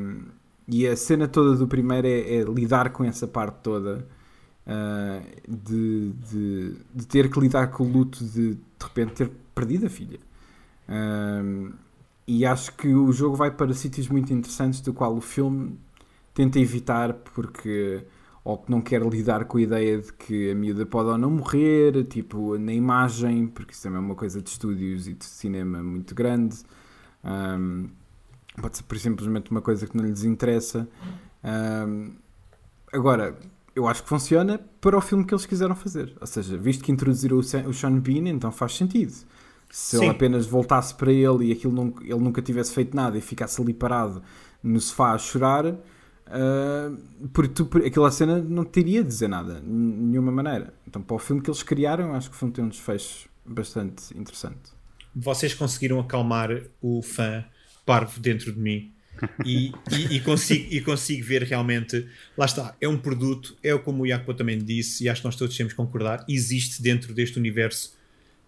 e a cena toda do primeiro é, é lidar com essa parte toda ah, de, de, de ter que lidar com o luto de de repente ter perdido a filha. Ah, e acho que o jogo vai para sítios muito interessantes, do qual o filme tenta evitar porque ou que não quer lidar com a ideia de que a miúda pode ou não morrer, tipo na imagem, porque isso também é uma coisa de estúdios e de cinema muito grande. Ahm, pode ser por simplesmente uma coisa que não lhes interessa. Ahm, agora, eu acho que funciona para o filme que eles quiseram fazer. Ou seja, visto que introduziram o Sean Bean, então faz sentido. Se ele Sim. apenas voltasse para ele e aquilo ele nunca tivesse feito nada e ficasse ali parado no sofá a chorar, ah, porque tu, por- aquela cena não te iria dizer nada, de nenhuma maneira. Então, para o filme que eles criaram, acho que o filme tem um desfecho bastante interessante. Vocês conseguiram acalmar o fã parvo dentro de mim. E, e, e consigo, e consigo ver realmente, lá está, é um produto, é como o Jacopo também disse, e acho que nós todos temos que concordar, existe dentro deste universo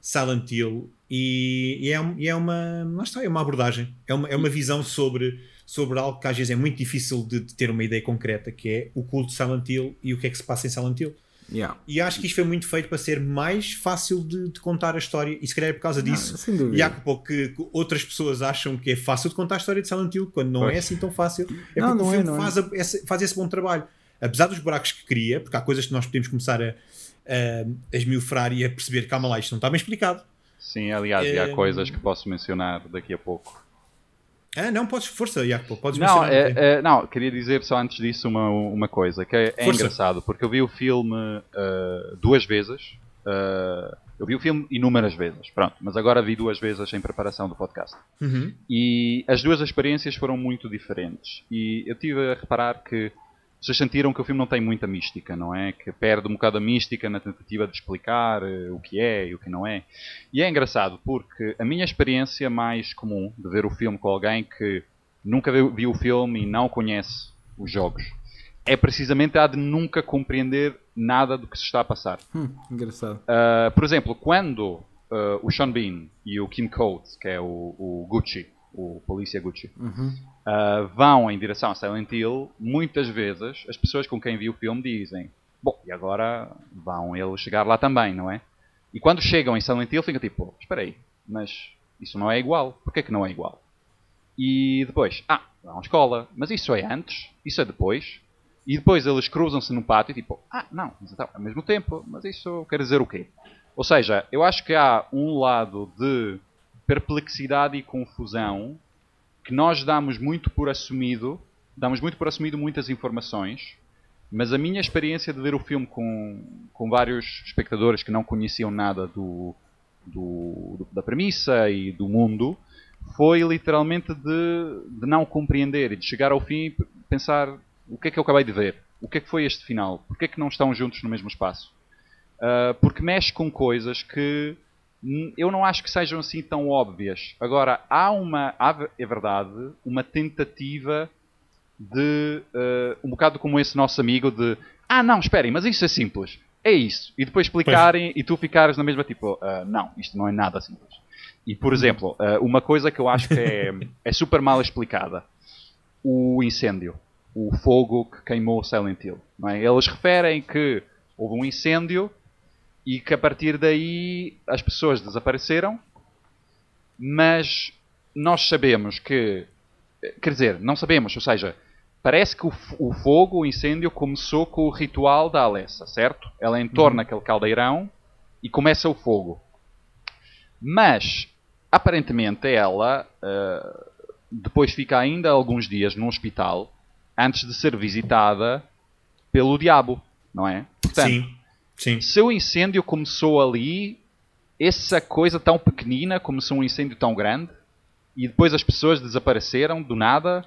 Silent Hill e, e é, e é uma, lá está, é uma abordagem, é uma, é uma visão sobre, sobre algo que às vezes é muito difícil de, de ter uma ideia concreta, que é o culto de Silent Hill e o que é que se passa em Silent Hill. Yeah. E acho que isto foi muito feito para ser mais fácil de, de contar a história, e se calhar é por causa disso. dúvida. E há pouco que, que outras pessoas acham que é fácil de contar a história de Silent Hill, quando não Pois. é assim tão fácil. É Não, porque não o é, filme não é. faz, a- esse, faz esse bom trabalho. Apesar dos buracos que cria, porque há coisas que nós podemos começar a, a, a esmiufrar e a perceber, calma lá, isto não está bem explicado. Sim, aliás, e É, há coisas que posso mencionar daqui a pouco. Ah, não, podes, força, Jacopo, podes Não, é, é, não, queria dizer só antes disso uma, uma coisa, que é, é engraçado, porque eu vi o filme ah, duas vezes. ah, eu vi o filme inúmeras vezes, pronto, mas agora vi duas vezes em preparação do podcast. Uhum. E as duas experiências foram muito diferentes. E eu tive a reparar que vocês sentiram que o filme não tem muita mística, não é? Que perde um bocado a mística na tentativa de explicar eh, o que é e o que não é. E é engraçado porque a minha experiência mais comum de ver o filme com alguém que nunca viu, viu o filme e não conhece os jogos é precisamente a de nunca compreender nada do que se está a passar. Hum, engraçado. Uh, por exemplo, quando uh, o Sean Bean e o Kim Coates, que é o, o Gucci, o polícia Gucci, Uhum. Uh, vão em direção a Silent Hill, muitas vezes as pessoas com quem viu o filme dizem: Bom, e agora vão eles chegar lá também, não é? E quando chegam em Silent Hill, fica tipo: Espera aí, mas isso não é igual. Porquê que não é igual? E depois, ah, vão à escola, mas isso é antes, isso é depois. E depois eles cruzam-se no pátio e tipo, ah, não, mas então, ao mesmo tempo, mas isso quer dizer o quê? Ou seja, eu acho que há um lado de perplexidade e confusão que nós damos muito por assumido, damos muito por assumido muitas informações, mas a minha experiência de ver o filme com, com vários espectadores que não conheciam nada do, do, da premissa e do mundo foi literalmente de, de não compreender e de chegar ao fim e pensar o que é que eu acabei de ver, o que é que foi este final, porque é que não estão juntos no mesmo espaço. Uh, porque mexe com coisas que eu não acho que sejam assim tão óbvias. Agora, há uma, há, é verdade, uma tentativa de, uh, um bocado como esse nosso amigo, de ah, não, esperem, mas isso é simples. É isso. E depois explicarem pois. e tu ficares na mesma tipo, uh, não, isto não é nada simples. E, por exemplo, uh, uma coisa que eu acho que é, <laughs> é super mal explicada: o incêndio, o fogo que queimou Silent Hill. É? Eles referem que houve um incêndio e que a partir daí as pessoas desapareceram, mas nós sabemos que. Quer dizer, não sabemos, ou seja, Parece que o, o, fogo, o incêndio, começou com o ritual da Alessa, certo? Ela entorna uhum. aquele caldeirão e começa o fogo. Mas, aparentemente, ela uh, depois fica ainda alguns dias no hospital antes de ser visitada pelo diabo, não é? Portanto, sim, sim. Se o incêndio começou ali, essa coisa tão pequenina começou um incêndio tão grande e depois as pessoas desapareceram do nada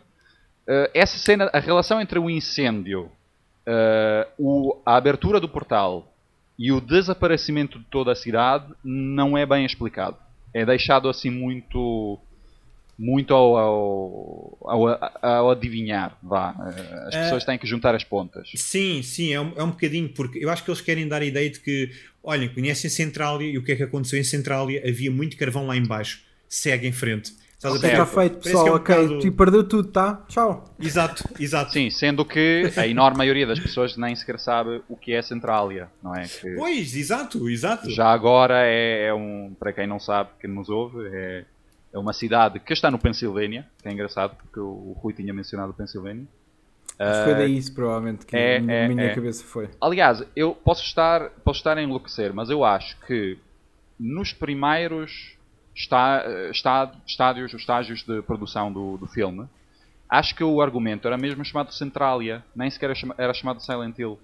uh, essa cena, a relação entre o incêndio, uh, o, a abertura do portal e o desaparecimento de toda a cidade não é bem explicado. É deixado assim muito muito ao, ao, ao, ao adivinhar, vá. As pessoas têm que juntar as pontas. Sim, sim, é um, é um bocadinho, porque eu acho que eles querem dar a ideia de que, olhem, conhecem Centralia e o que é que aconteceu em Centralia? Havia muito carvão lá embaixo, segue em frente. Estás okay, está feito, pessoal, é um ok. Bocado... Tipo, perdeu tudo, tá? Tchau. Exato, exato. Sim, sendo que a enorme maioria das pessoas nem sequer sabe o que é Centralia, não é? Que pois, exato, exato. Já agora é, é, um, para quem não sabe, quem nos ouve, é, é uma cidade que está no Pensilvânia, que é engraçado porque o, Rui tinha mencionado o Pensilvânia. Uh, foi daí isso, provavelmente, que é, na é, minha é. cabeça foi. Aliás, eu posso estar, posso estar a enlouquecer, mas eu acho que nos primeiros está, está, estádios, os estágios de produção do, do filme, acho que o argumento era mesmo chamado Centralia, nem sequer era, chama, era chamado Silent Hill.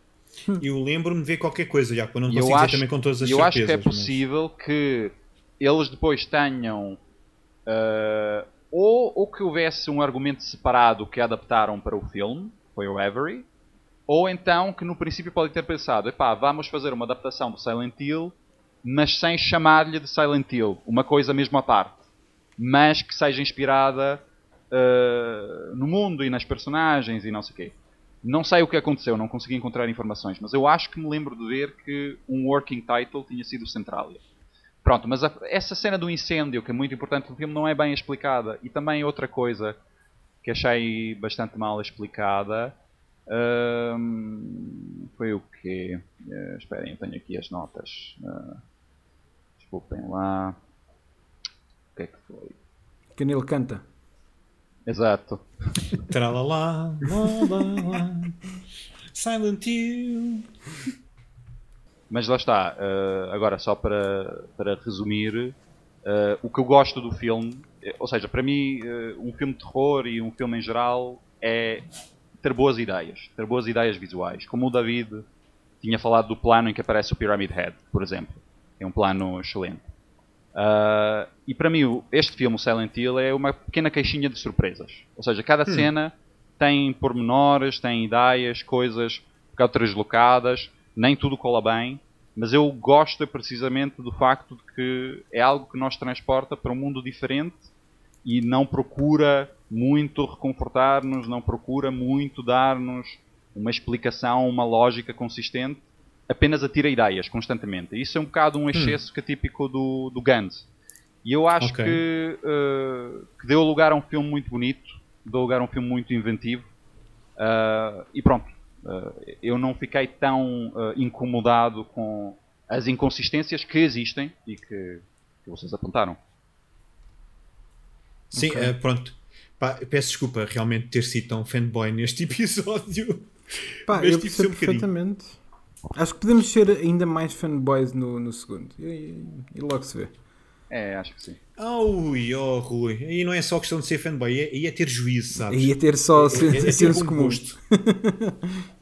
Eu lembro-me de ver qualquer coisa, já, quando não consigo acho, também com todas as eu certezas. Eu acho que é possível mas... que eles depois tenham uh, ou, ou que houvesse um argumento separado que adaptaram para o filme, foi o Avery, ou então que no princípio podem ter pensado, epá, vamos fazer uma adaptação do Silent Hill mas sem chamar-lhe de Silent Hill, uma coisa mesmo à parte, mas que seja inspirada uh, no mundo e nas personagens e não sei o quê. Não sei o que aconteceu, não consegui encontrar informações, mas eu acho que me lembro de ver que um working title tinha sido Centralia. Pronto, mas a, essa cena do incêndio, que é muito importante no filme, não é bem explicada. E também outra coisa que achei bastante mal explicada uh, foi o quê? Uh, esperem, eu tenho aqui as notas. Uh, Desculpem lá. O que é que foi? Canil canta. Exato. Tralalá, <laughs> Silent Hill. Mas lá está. Uh, agora, só para, para resumir, uh, o que eu gosto do filme, eh, ou seja, para mim, uh, um filme de terror e um filme em geral é ter boas ideias, ter boas ideias visuais. Como o David tinha falado do plano em que aparece o Pyramid Head, por exemplo. É um plano excelente. Uh, e para mim, este filme, Silent Hill, é uma pequena caixinha de surpresas. Ou seja, cada hum. cena tem pormenores, tem ideias, coisas um bocado translocadas, nem tudo cola bem, mas eu gosto precisamente do facto de que é algo que nos transporta para um mundo diferente e não procura muito reconfortar-nos, não procura muito dar-nos uma explicação, uma lógica consistente, apenas atira ideias constantemente. Isso é um bocado um hum. excesso hum. que é típico do, do Gans. E eu acho okay. que, uh, que, deu lugar a um filme muito bonito, deu lugar a um filme muito inventivo. Uh, e pronto, eu não fiquei tão incomodado com as inconsistências que existem e que, que vocês apontaram. Sim, okay. pronto. Pá, peço desculpa realmente ter sido tão fanboy neste <laughs> episódio. Pá, Mas eu um percebo bocadinho. perfeitamente. Acho que podemos ser ainda mais fanboys no, no segundo. E, e- e logo se vê. É, acho que sim. Ui, oh Rui, aí não é só questão de ser fanboy, é- aí é ter juízo, sabes? Ia ter só É- é- é ter senso bom comum. <laughs>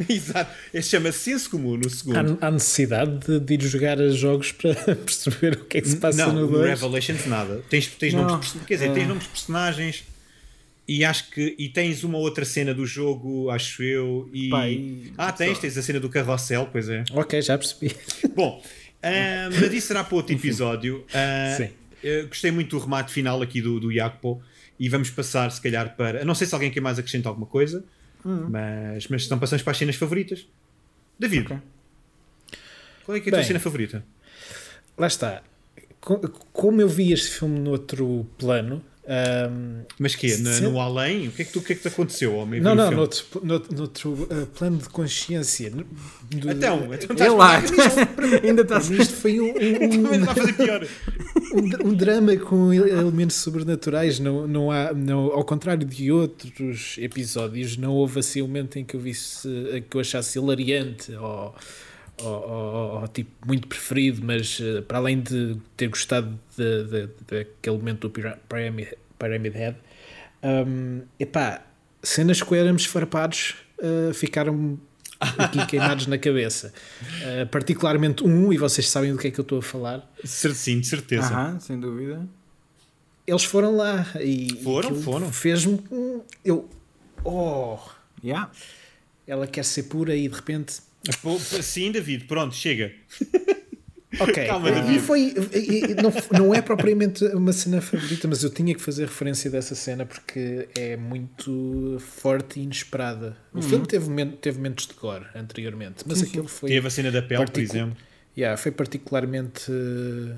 <laughs> Exato, é chama senso comum no segundo. Há, há necessidade de, de ir jogar a jogos para <laughs> perceber o que é que se passa não, no no 2. Revelations nada. Tens, tens Não, nomes, quer dizer, é. tens nomes de personagens e acho que e tens uma outra cena do jogo, acho eu, e, e- ah, tens, só. tens a cena do carrossel, pois é. Ok, já percebi. <laughs> Bom, ah, mas isso será para outro episódio. Ah, Sim. eu gostei muito do remate final aqui do, do Jacopo e vamos passar, se calhar, para. Não sei se alguém quer mais acrescentar alguma coisa, Hum. mas, mas estão passando para as cenas favoritas. David, Ok. qual é, que é a tua Bem. cena favorita? Lá está. Co- Como eu vi este filme noutro plano. ahm, Mas que Se- No além? O que é que, tu, o que, é que te aconteceu ao meio não, não, filme? noutro, noutro, noutro, ah, plano de consciência. no- do- Então, então É estás lá. para <laughs> Ainda está Para mim isto foi um, um- vai fazer pior. <laughs> um, um drama com elementos sobrenaturais. Não, não há, não, ao contrário de outros episódios, não houve assim um momento em que eu visse que eu achasse hilariante ou, ou, ou- ou, tipo muito preferido, mas eh, para além de ter gostado daquele momento do Pyra- Pyramid, Pyramid Head, hum, epá, cenas com éramos farpados eh, ficaram aqui queimados na cabeça. Eh, particularmente um, e vocês sabem do que é que eu estou a falar. Sim, de certeza. Aham, sem dúvida. Eles foram lá e Foram, foram. Fez-me um- eu oh, Yeah. ela quer ser pura e de repente Sim, David, pronto, chega. Ok <laughs> Calma, e foi e- e não, não é propriamente uma cena favorita mas eu tinha que fazer referência dessa cena porque é muito forte e inesperada o filme teve, teve momentos de gore anteriormente mas aquele foi Teve a cena da pele, por exemplo. yeah, foi particularmente uh,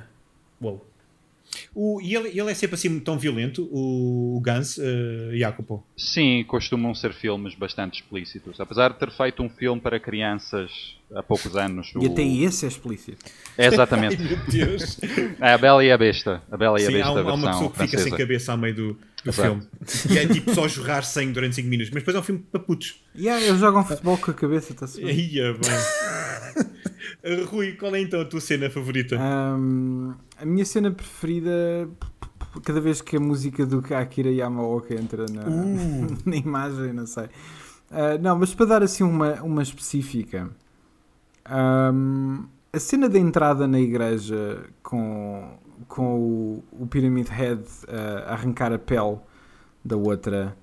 wow. O, e ele, ele é sempre assim tão violento, o, o Gans, uh, Jacopo. Sim, costumam ser filmes bastante explícitos. Apesar de ter feito um filme para crianças há poucos anos. E o- até esse é explícito. É exatamente. <laughs> Meu Deus. É a Bela e a Besta. A Bela e a Sim, Besta há, um- há versão uma pessoa que fica francesa. sem cabeça ao meio do, do Exato. filme. E é tipo <laughs> só jorrar sangue durante 5 minutos. Mas depois é um filme para putos. Yeah, eles jogam futebol com a cabeça, está-se bem. É bem. Uh, <laughs> Rui, qual é então a tua cena favorita? Ahm, a minha cena preferida, cada vez que a música do Akira Yamaoka entra na, na imagem, não sei. Ah, não, mas para dar assim uma, uma específica, ahm, a cena da entrada na igreja com, com o, o Pyramid Head ah, a arrancar a pele da outra.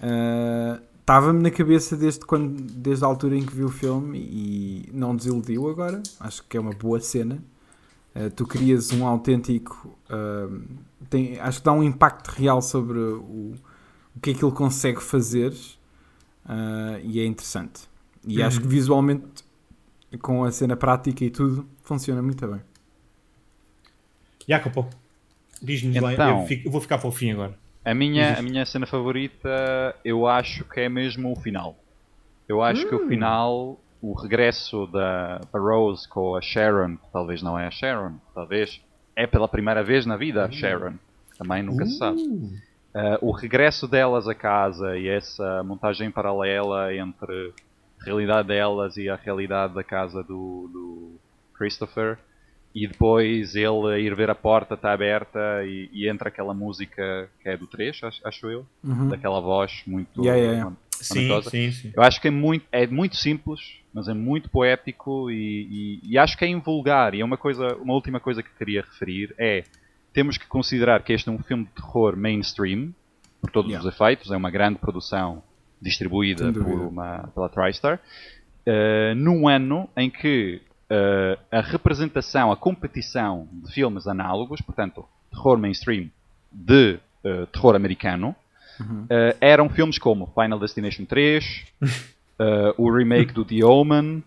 ah, Estava-me na cabeça desde, quando, desde a altura em que vi o filme e não desiludiu agora. Acho que é uma boa cena. Uh, tu crias um autêntico. uh, tem, acho que dá um impacto real sobre o, o que é que ele consegue fazer uh, e é interessante. E acho que visualmente, com a cena prática e tudo, funciona muito bem. Jacopo, diz-nos. Então. Eu, fico- eu vou ficar para o fim agora. A minha, a minha cena favorita, eu acho que é mesmo o final. Eu acho que o final, o regresso da, da Rose com a Sharon, talvez não é a Sharon, talvez é pela primeira vez na vida a Sharon. Também nunca se sabe. Uh, o regresso delas a casa e essa montagem paralela entre realidade delas e a realidade da casa do, do Christopher e depois ele a ir ver a porta está aberta e, e entra aquela música que é do 3, acho, acho eu, daquela voz muito Yeah, yeah, yeah. Sim, sim, sim. Eu acho que é muito, é muito simples, mas é muito poético e, e- e acho que é invulgar. E é uma coisa, uma última coisa que queria referir é temos que considerar que este é um filme de terror mainstream, por todos Yeah. os efeitos, é uma grande produção distribuída por uma, pela TriStar, eh, num ano em que eh, a representação, a competição de filmes análogos, portanto, terror mainstream de eh, terror americano, eh, eram filmes como Final Destination 3, <laughs> eh, o remake do The Omen,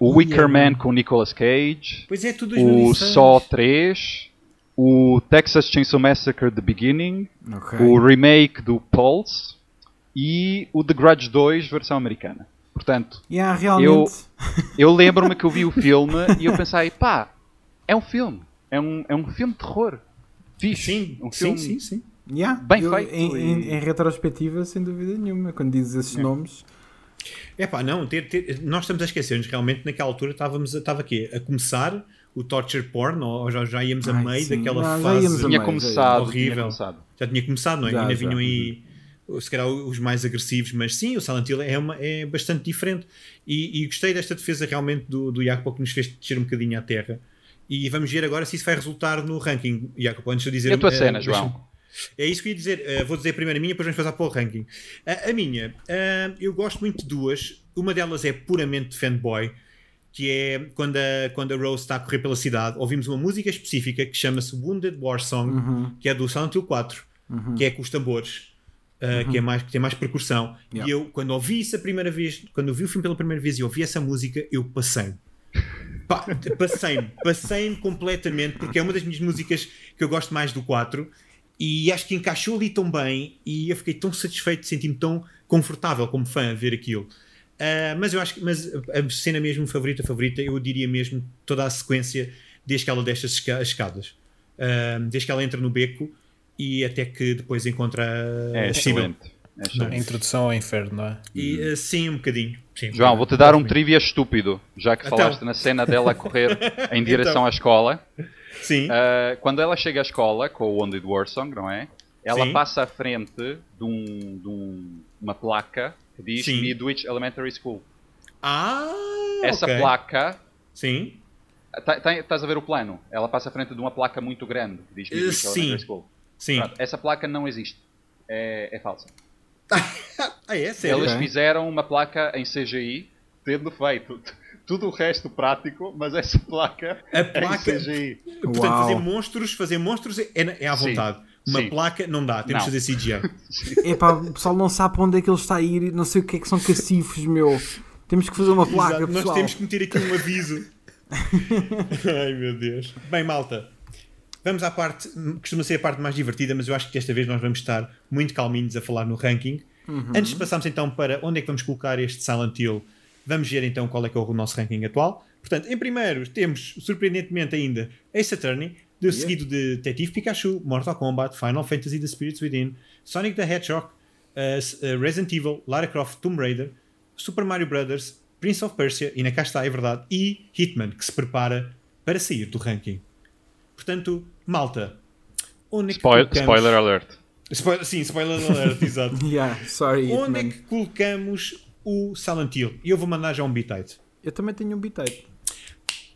o Wicker Man com Nicolas Cage, é, o 2006. Saw 3, o Texas Chainsaw Massacre The Beginning, Ok. o remake do Pulse e o The Grudge 2 versão americana. Portanto, Yeah, realmente. eu lembro-me que eu vi o <laughs> filme e eu pensei, pá, é um filme, é um, é um filme de terror. Fixe. Sim, um sim, filme sim, sim. Yeah, Bem eu, feito Em, e- em- em retrospectiva, sem dúvida nenhuma, quando dizes esses nomes. É pá, não, ter, ter- nós estamos a esquecer-nos realmente naquela altura estávamos a, estava aqui a começar o torture porn ou já, já íamos a Ai, meio sim. daquela Não, já fase íamos a Tinha meio, começado, horrível. tinha começado. já tinha começado, não é? Já, Ainda já. vinham aí se calhar os mais agressivos, mas sim, o Silent Hill é, uma, é bastante diferente e, e gostei desta defesa realmente do, do Jacopo que nos fez descer um bocadinho à terra e vamos ver agora se isso vai resultar no ranking, Jacopo, antes de dizer E a tua eh, cena, deixa-me- João? É isso que eu ia dizer. Uh, vou dizer primeiro a minha, depois vamos passar para o ranking. Uh, a minha, uh, eu gosto muito de duas. Uma delas é puramente fanboy, que é quando a, quando a Rose está a correr pela cidade, ouvimos uma música específica que chama-se Wounded War Song, Uhum. que é do Silent Hill 4, que é com os tambores. Uh, que, é mais, que tem mais percussão. Uhum. Yeah. E eu, quando ouvi isso a primeira vez, quando eu vi o filme pela primeira vez e ouvi essa música, eu passei. Pá, Passei-me, passei-me completamente, porque é uma das minhas músicas que eu gosto mais do 4 e acho que encaixou ali tão bem e eu fiquei tão satisfeito, senti-me tão confortável como fã a ver aquilo. Ah, mas eu acho que mas a cena mesmo favorita, favorita, eu diria mesmo toda a sequência desde que ela desce as esca- as escadas. Ah, desde que ela entra no beco e até que depois encontra É a Sybil. excelente. É A introdução ao inferno, não é? E ah, sim, um bocadinho. Sim, João, vou-te dar um trivia estúpido, já que Então. falaste na cena dela a correr <laughs> em direção Então. à escola. Sim, Uh, quando ela chega à escola com o Wounded Warsong, não é? Ela Sim. passa à frente de, um- de um- uma placa que diz Sim. Midwich Elementary School. Ah, Essa ok. placa. Sim, tá- tá- Estás a ver o plano? Ela passa à frente de uma placa muito grande que diz Midwich sim. Elementary School. Sim. Pronto, essa placa não existe. É, é falsa. <laughs> Ah, é? Sério? Eles fizeram uma placa em CGI, tendo feito tudo o resto prático, mas essa placa A placa- é em CGI. Portanto, Uau. fazer monstros, fazer monstros é, é à Sim. vontade. Uma Sim. placa não dá, temos Não. de fazer CGI. <laughs> Epá, o pessoal não sabe para onde é que ele está a ir, não sei o que é que são cacifos, meu. Temos que fazer uma placa, Exato, Nós pessoal. temos que meter aqui um aviso. <laughs> Ai meu Deus. Bem, malta. Vamos à parte, costuma ser a parte mais divertida, mas eu acho que desta vez nós vamos estar muito calminhos a falar no ranking. Antes de passarmos então para onde é que vamos colocar este Silent Hill, vamos ver então qual é que é o nosso ranking atual. Portanto, em primeiro temos, surpreendentemente ainda, Ace Attorney, de, seguido de Detetive Pikachu, Mortal Kombat, Final Fantasy The Spirits Within, Sonic the Hedgehog, uh, Resident Evil, Lara Croft Tomb Raider, Super Mario Brothers, Prince of Persia, e na cá está, é verdade, e Hitman, que se prepara para sair do ranking. Portanto, malta, onde é que Spoil- colocamos... spoiler alert. Spoiler- sim, spoiler alert, <laughs> exato. Yeah, sorry, Onde é que colocamos o Silent Hill? E eu vou mandar já um bitite. Eu também tenho um bitite.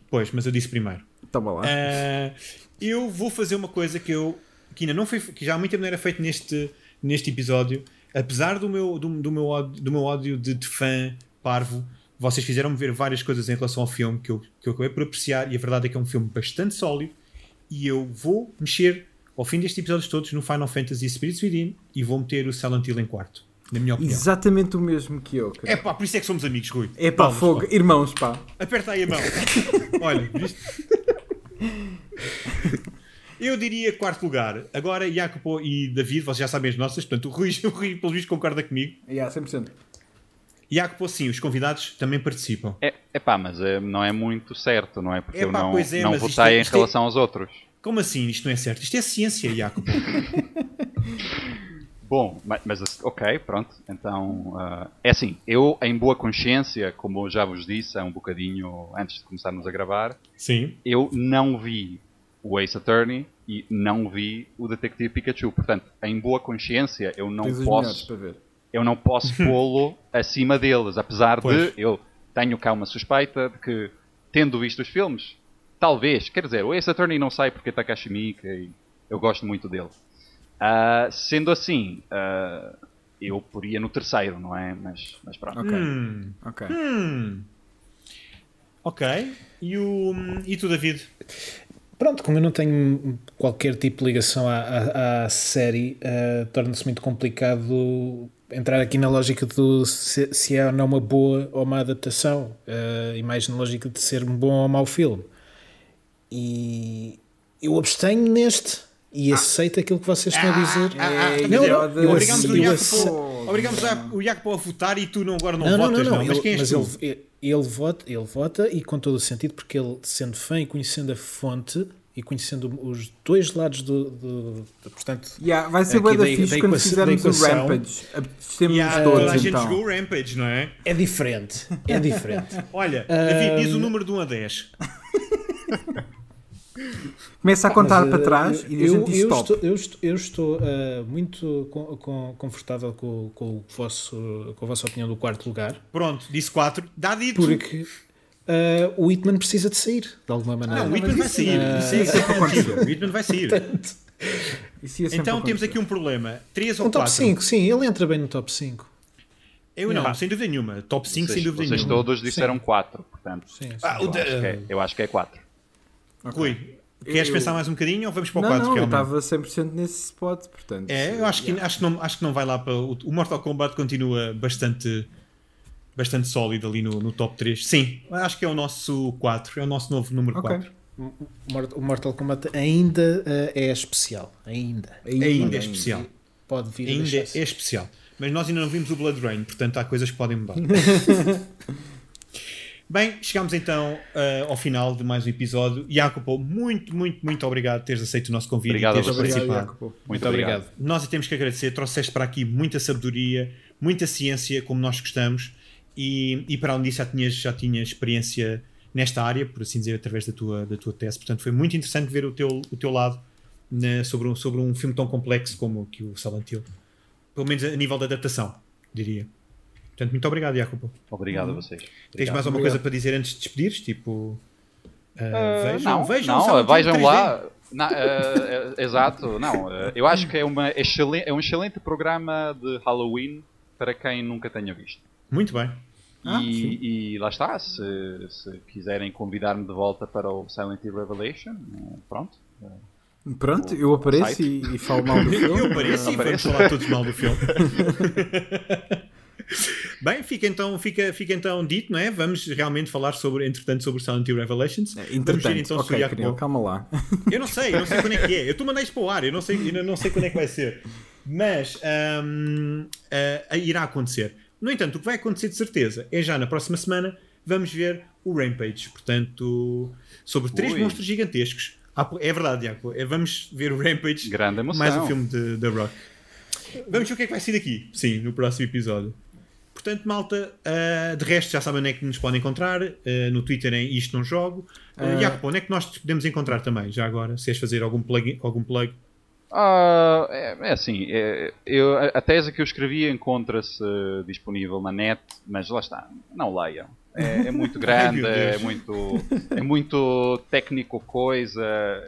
Pois, mas eu disse primeiro. Toma lá. Ah, eu vou fazer uma coisa que eu que ainda não foi que já há muito tempo não era feito neste, neste episódio. Apesar do meu, do, do meu, ódio, do meu ódio de, de fã parvo, vocês fizeram-me ver várias coisas em relação ao filme que eu, que eu acabei por apreciar, e a verdade é que é um filme bastante sólido. E eu vou mexer ao fim destes episódios todos no Final Fantasy Spirits Within e vou meter o Silent Hill em quarto, na minha opinião. Exatamente o mesmo que eu. cara. É pá, por isso é que somos amigos, Rui. É pá, Palmas, fogo. pá. Irmãos, pá. Aperta aí a mão. <laughs> Olha, viste? Eu diria quarto lugar. Agora, Jacopo e David, vocês já sabem as nossas, portanto, o Rui, <laughs> o Rui pelo visto, concorda comigo. Yeah, 100%. Jacopo, sim, os convidados também participam. É, epá, mas é, não é muito certo, não é? Porque eu Epá, não, pois é, não votei é- em é- relação aos outros. Como assim isto não é certo? Isto é ciência, Jacopo. <laughs> Bom, ma- mas ok, pronto. Então, ah, é assim, eu em boa consciência, como eu já vos disse há um bocadinho antes de começarmos a gravar, Sim. eu não vi o Ace Attorney e não vi o Detective Pikachu. Portanto, em boa consciência, eu não Tens posso, para ver. Eu não posso <laughs> pô-lo acima deles, apesar Pois. de eu tenho cá uma suspeita de que, tendo visto os filmes, talvez, quer dizer, o Ace Attorney não sai porque é Takashi Miike e eu gosto muito dele. Ah, sendo assim, ah, eu poria no terceiro, não é? Mas, mas pronto. Ok. Hum. Ok. Hum. Ok. E, o, e tu, David? Pronto, como eu não tenho qualquer tipo de ligação à, à, à série, eh, torna-se muito complicado entrar aqui na lógica do se, se é ou não uma boa ou má adaptação, eh, e mais na lógica de ser um bom ou mau filme. E eu abstenho neste e aceito aquilo que vocês estão a dizer. Ei, não, não, brother, eu Obrigamos o Jacopo, obrigamos a- o Jacopo a votar e tu não, agora não, Não, não, votas, não, não. não, Mas ele- quem és mas ele, ele, vota, ele vota e com todo o sentido, porque ele, sendo fã e conhecendo a fonte, e conhecendo os dois lados do. do, do portanto, Yeah, vai ser bem da da- fixe quando fizermos o. Rampage. Temos Yeah, todos toda a gente então. jogou o Rampage, não é? é diferente. É diferente. <laughs> Olha, David, diz o número de 1 a 10. <laughs> Começa a contar Mas, para eh, trás e a eu, gente diz eu stop. estou, eu estou, eu estou, eh, muito com- com- confortável com, com o vosso, com a vossa opinião do quarto lugar, Pronto, disse 4. Dá dito. porque eh, o Whitman precisa de sair, de alguma maneira. Não, o Whitman vai sair. Ah, Isso é isso <laughs> é acontecer. O Whitman vai sair. Ia sempre Então temos aqui um problema. 3 ou Um top 4? 5, sim, ele entra bem no top 5. Eu não, Yeah. sem dúvida nenhuma. Top 5 sem Vocês, dúvida vocês nenhuma. todos disseram 4, portanto. Sim, sim. Ah, Eu acho, que é, eu acho que é 4. Rui, queres Eu- pensar mais um bocadinho ou vamos para o Não, 4? não, eu realmente? estava 100% nesse spot, portanto. É, eu acho que, acho, que não, acho que não vai lá para. O, o Mortal Kombat continua bastante, bastante sólido ali no, no top 3. Sim, acho que é o nosso 4, é o nosso novo número Ok. 4. O Mort- o Mortal Kombat ainda eh, é especial. Ainda. Ainda é especial. Pode vir a Ainda é especial. Mas nós ainda não vimos o Blood Rain, portanto há coisas que podem mudar. <laughs> Bem, chegamos então eh, ao final de mais um episódio. Jacopo, muito, muito, muito obrigado por teres aceito o nosso convite Obrigado e teres vocês. participado. Jacopo. Muito, Muito obrigado. obrigado. Nós temos que agradecer, trouxeste para aqui muita sabedoria, muita ciência, como nós gostamos, e, e para além disso já tinhas, já tinhas experiência nesta área, por assim dizer, através da tua, da tua tese. Portanto, foi muito interessante ver o teu, o teu lado na- sobre, um, sobre um filme tão complexo como que o Silent Hill. Pelo menos a nível da adaptação, diria. Portanto, muito obrigado, Jacopo. Obrigado a vocês. Tens Obrigado. mais alguma coisa para dizer antes de despedires? Tipo, ah, Ah, vejam, não, vejam, não, vejam 3D. lá. Eh, eh, exato, não. eu acho que é, uma excelente, é um excelente programa de Halloween para quem nunca tenha visto. Muito bem. Ah, e, e lá está, se, se quiserem convidar-me de volta para o Silent Hill Revelation, eh, pronto. Pronto, eu apareço e, e falo mal do <laughs> filme. Eu apareço e vamos falar todos mal do filme. <laughs> Bem, fica então, fica, fica então dito, não é? Vamos realmente falar sobre, entretanto, sobre Silent Hill Revelations. Vamos ver Entretanto, então se o ok, Jacopo- Canil, calma lá. <laughs> Eu não sei, eu não sei quando é que é. Eu tu mandei isto para o ar, eu não sei, ainda não sei quando é que vai ser. Mas ahm, ah, irá acontecer. No entanto, o que vai acontecer de certeza é já na próxima semana vamos ver o Rampage. Portanto, sobre três Ui. monstros gigantescos. Ah, É verdade, Jacopo. É, vamos ver o Rampage. Grande emoção. Mais um filme de The Rock. Vamos ver o que é que vai ser daqui. Sim, no próximo episódio. Portanto, malta, ah, de resto já sabem onde é que nos podem encontrar. ah, no Twitter em Isto Não Jogo. Uh, Jacopo, onde é que nós te podemos encontrar também? Já agora, se queres fazer algum plug, algum plug Ah, é, é assim, é, eu, a, a tese que eu escrevi encontra-se disponível na net, mas lá está, não leiam. É, é muito <laughs> grande, é muito, é muito técnico coisa.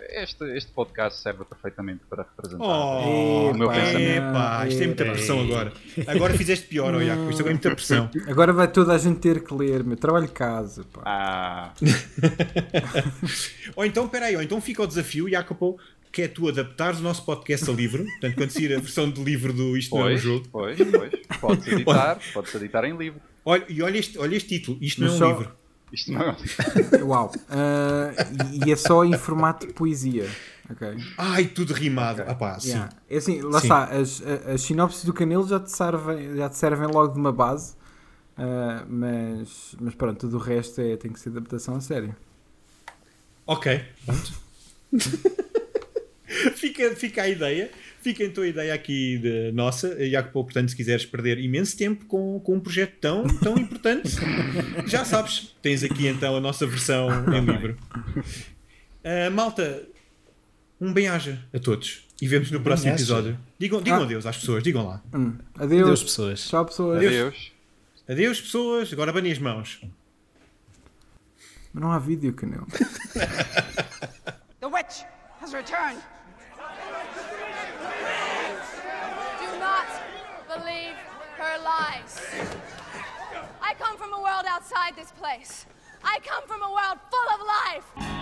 Este, este podcast serve perfeitamente para representar Oh, o meu pensamento. epá, isto é muita pressão agora. Agora fizeste pior, oh, Jacopo. Isto agora é muita pressão. <laughs> Agora vai toda a gente ter que ler, meu trabalho de casa. Pá. Ah, <laughs> Ou então, peraí, ou então fica o desafio, Jacopo, que é tu adaptares o nosso podcast a livro. Portanto, quando sair a versão de livro do Isto Não é um pois, Jogo. pois, pois. Pode-se <laughs> editar, pode-se editar em livro. Olha, e olha este, olha este título. Isto não é Mas um só- livro. Isto não é Uau. Ah, e, e é só em formato de poesia. Ok. Ai, tudo rimado. Ah pá, sim. Yeah. É assim, lá Sim. está, as, as sinopses do Canelo já te servem, já te servem logo de uma base, ah, mas, mas pronto, tudo o resto é, tem que ser adaptação a sério. Ok, pronto. <laughs> fica, fica a ideia. Fica então a ideia aqui de nossa, Jacopo, portanto, se quiseres perder imenso tempo com, com um projeto tão, tão importante, já sabes, tens aqui então a nossa versão em livro. Ah, malta, um bem-aja a todos e vemos no próximo episódio. Digam, digam Ah. adeus às pessoas, digam lá. Hum. Adeus, Adeus. pessoas. Tchau, pessoas. Adeus. Adeus, pessoas, agora banem as mãos. Mas não há vídeo, Canelo. <laughs> The witch has returned. Lies. I come from a world outside this place. I come from a world full of life.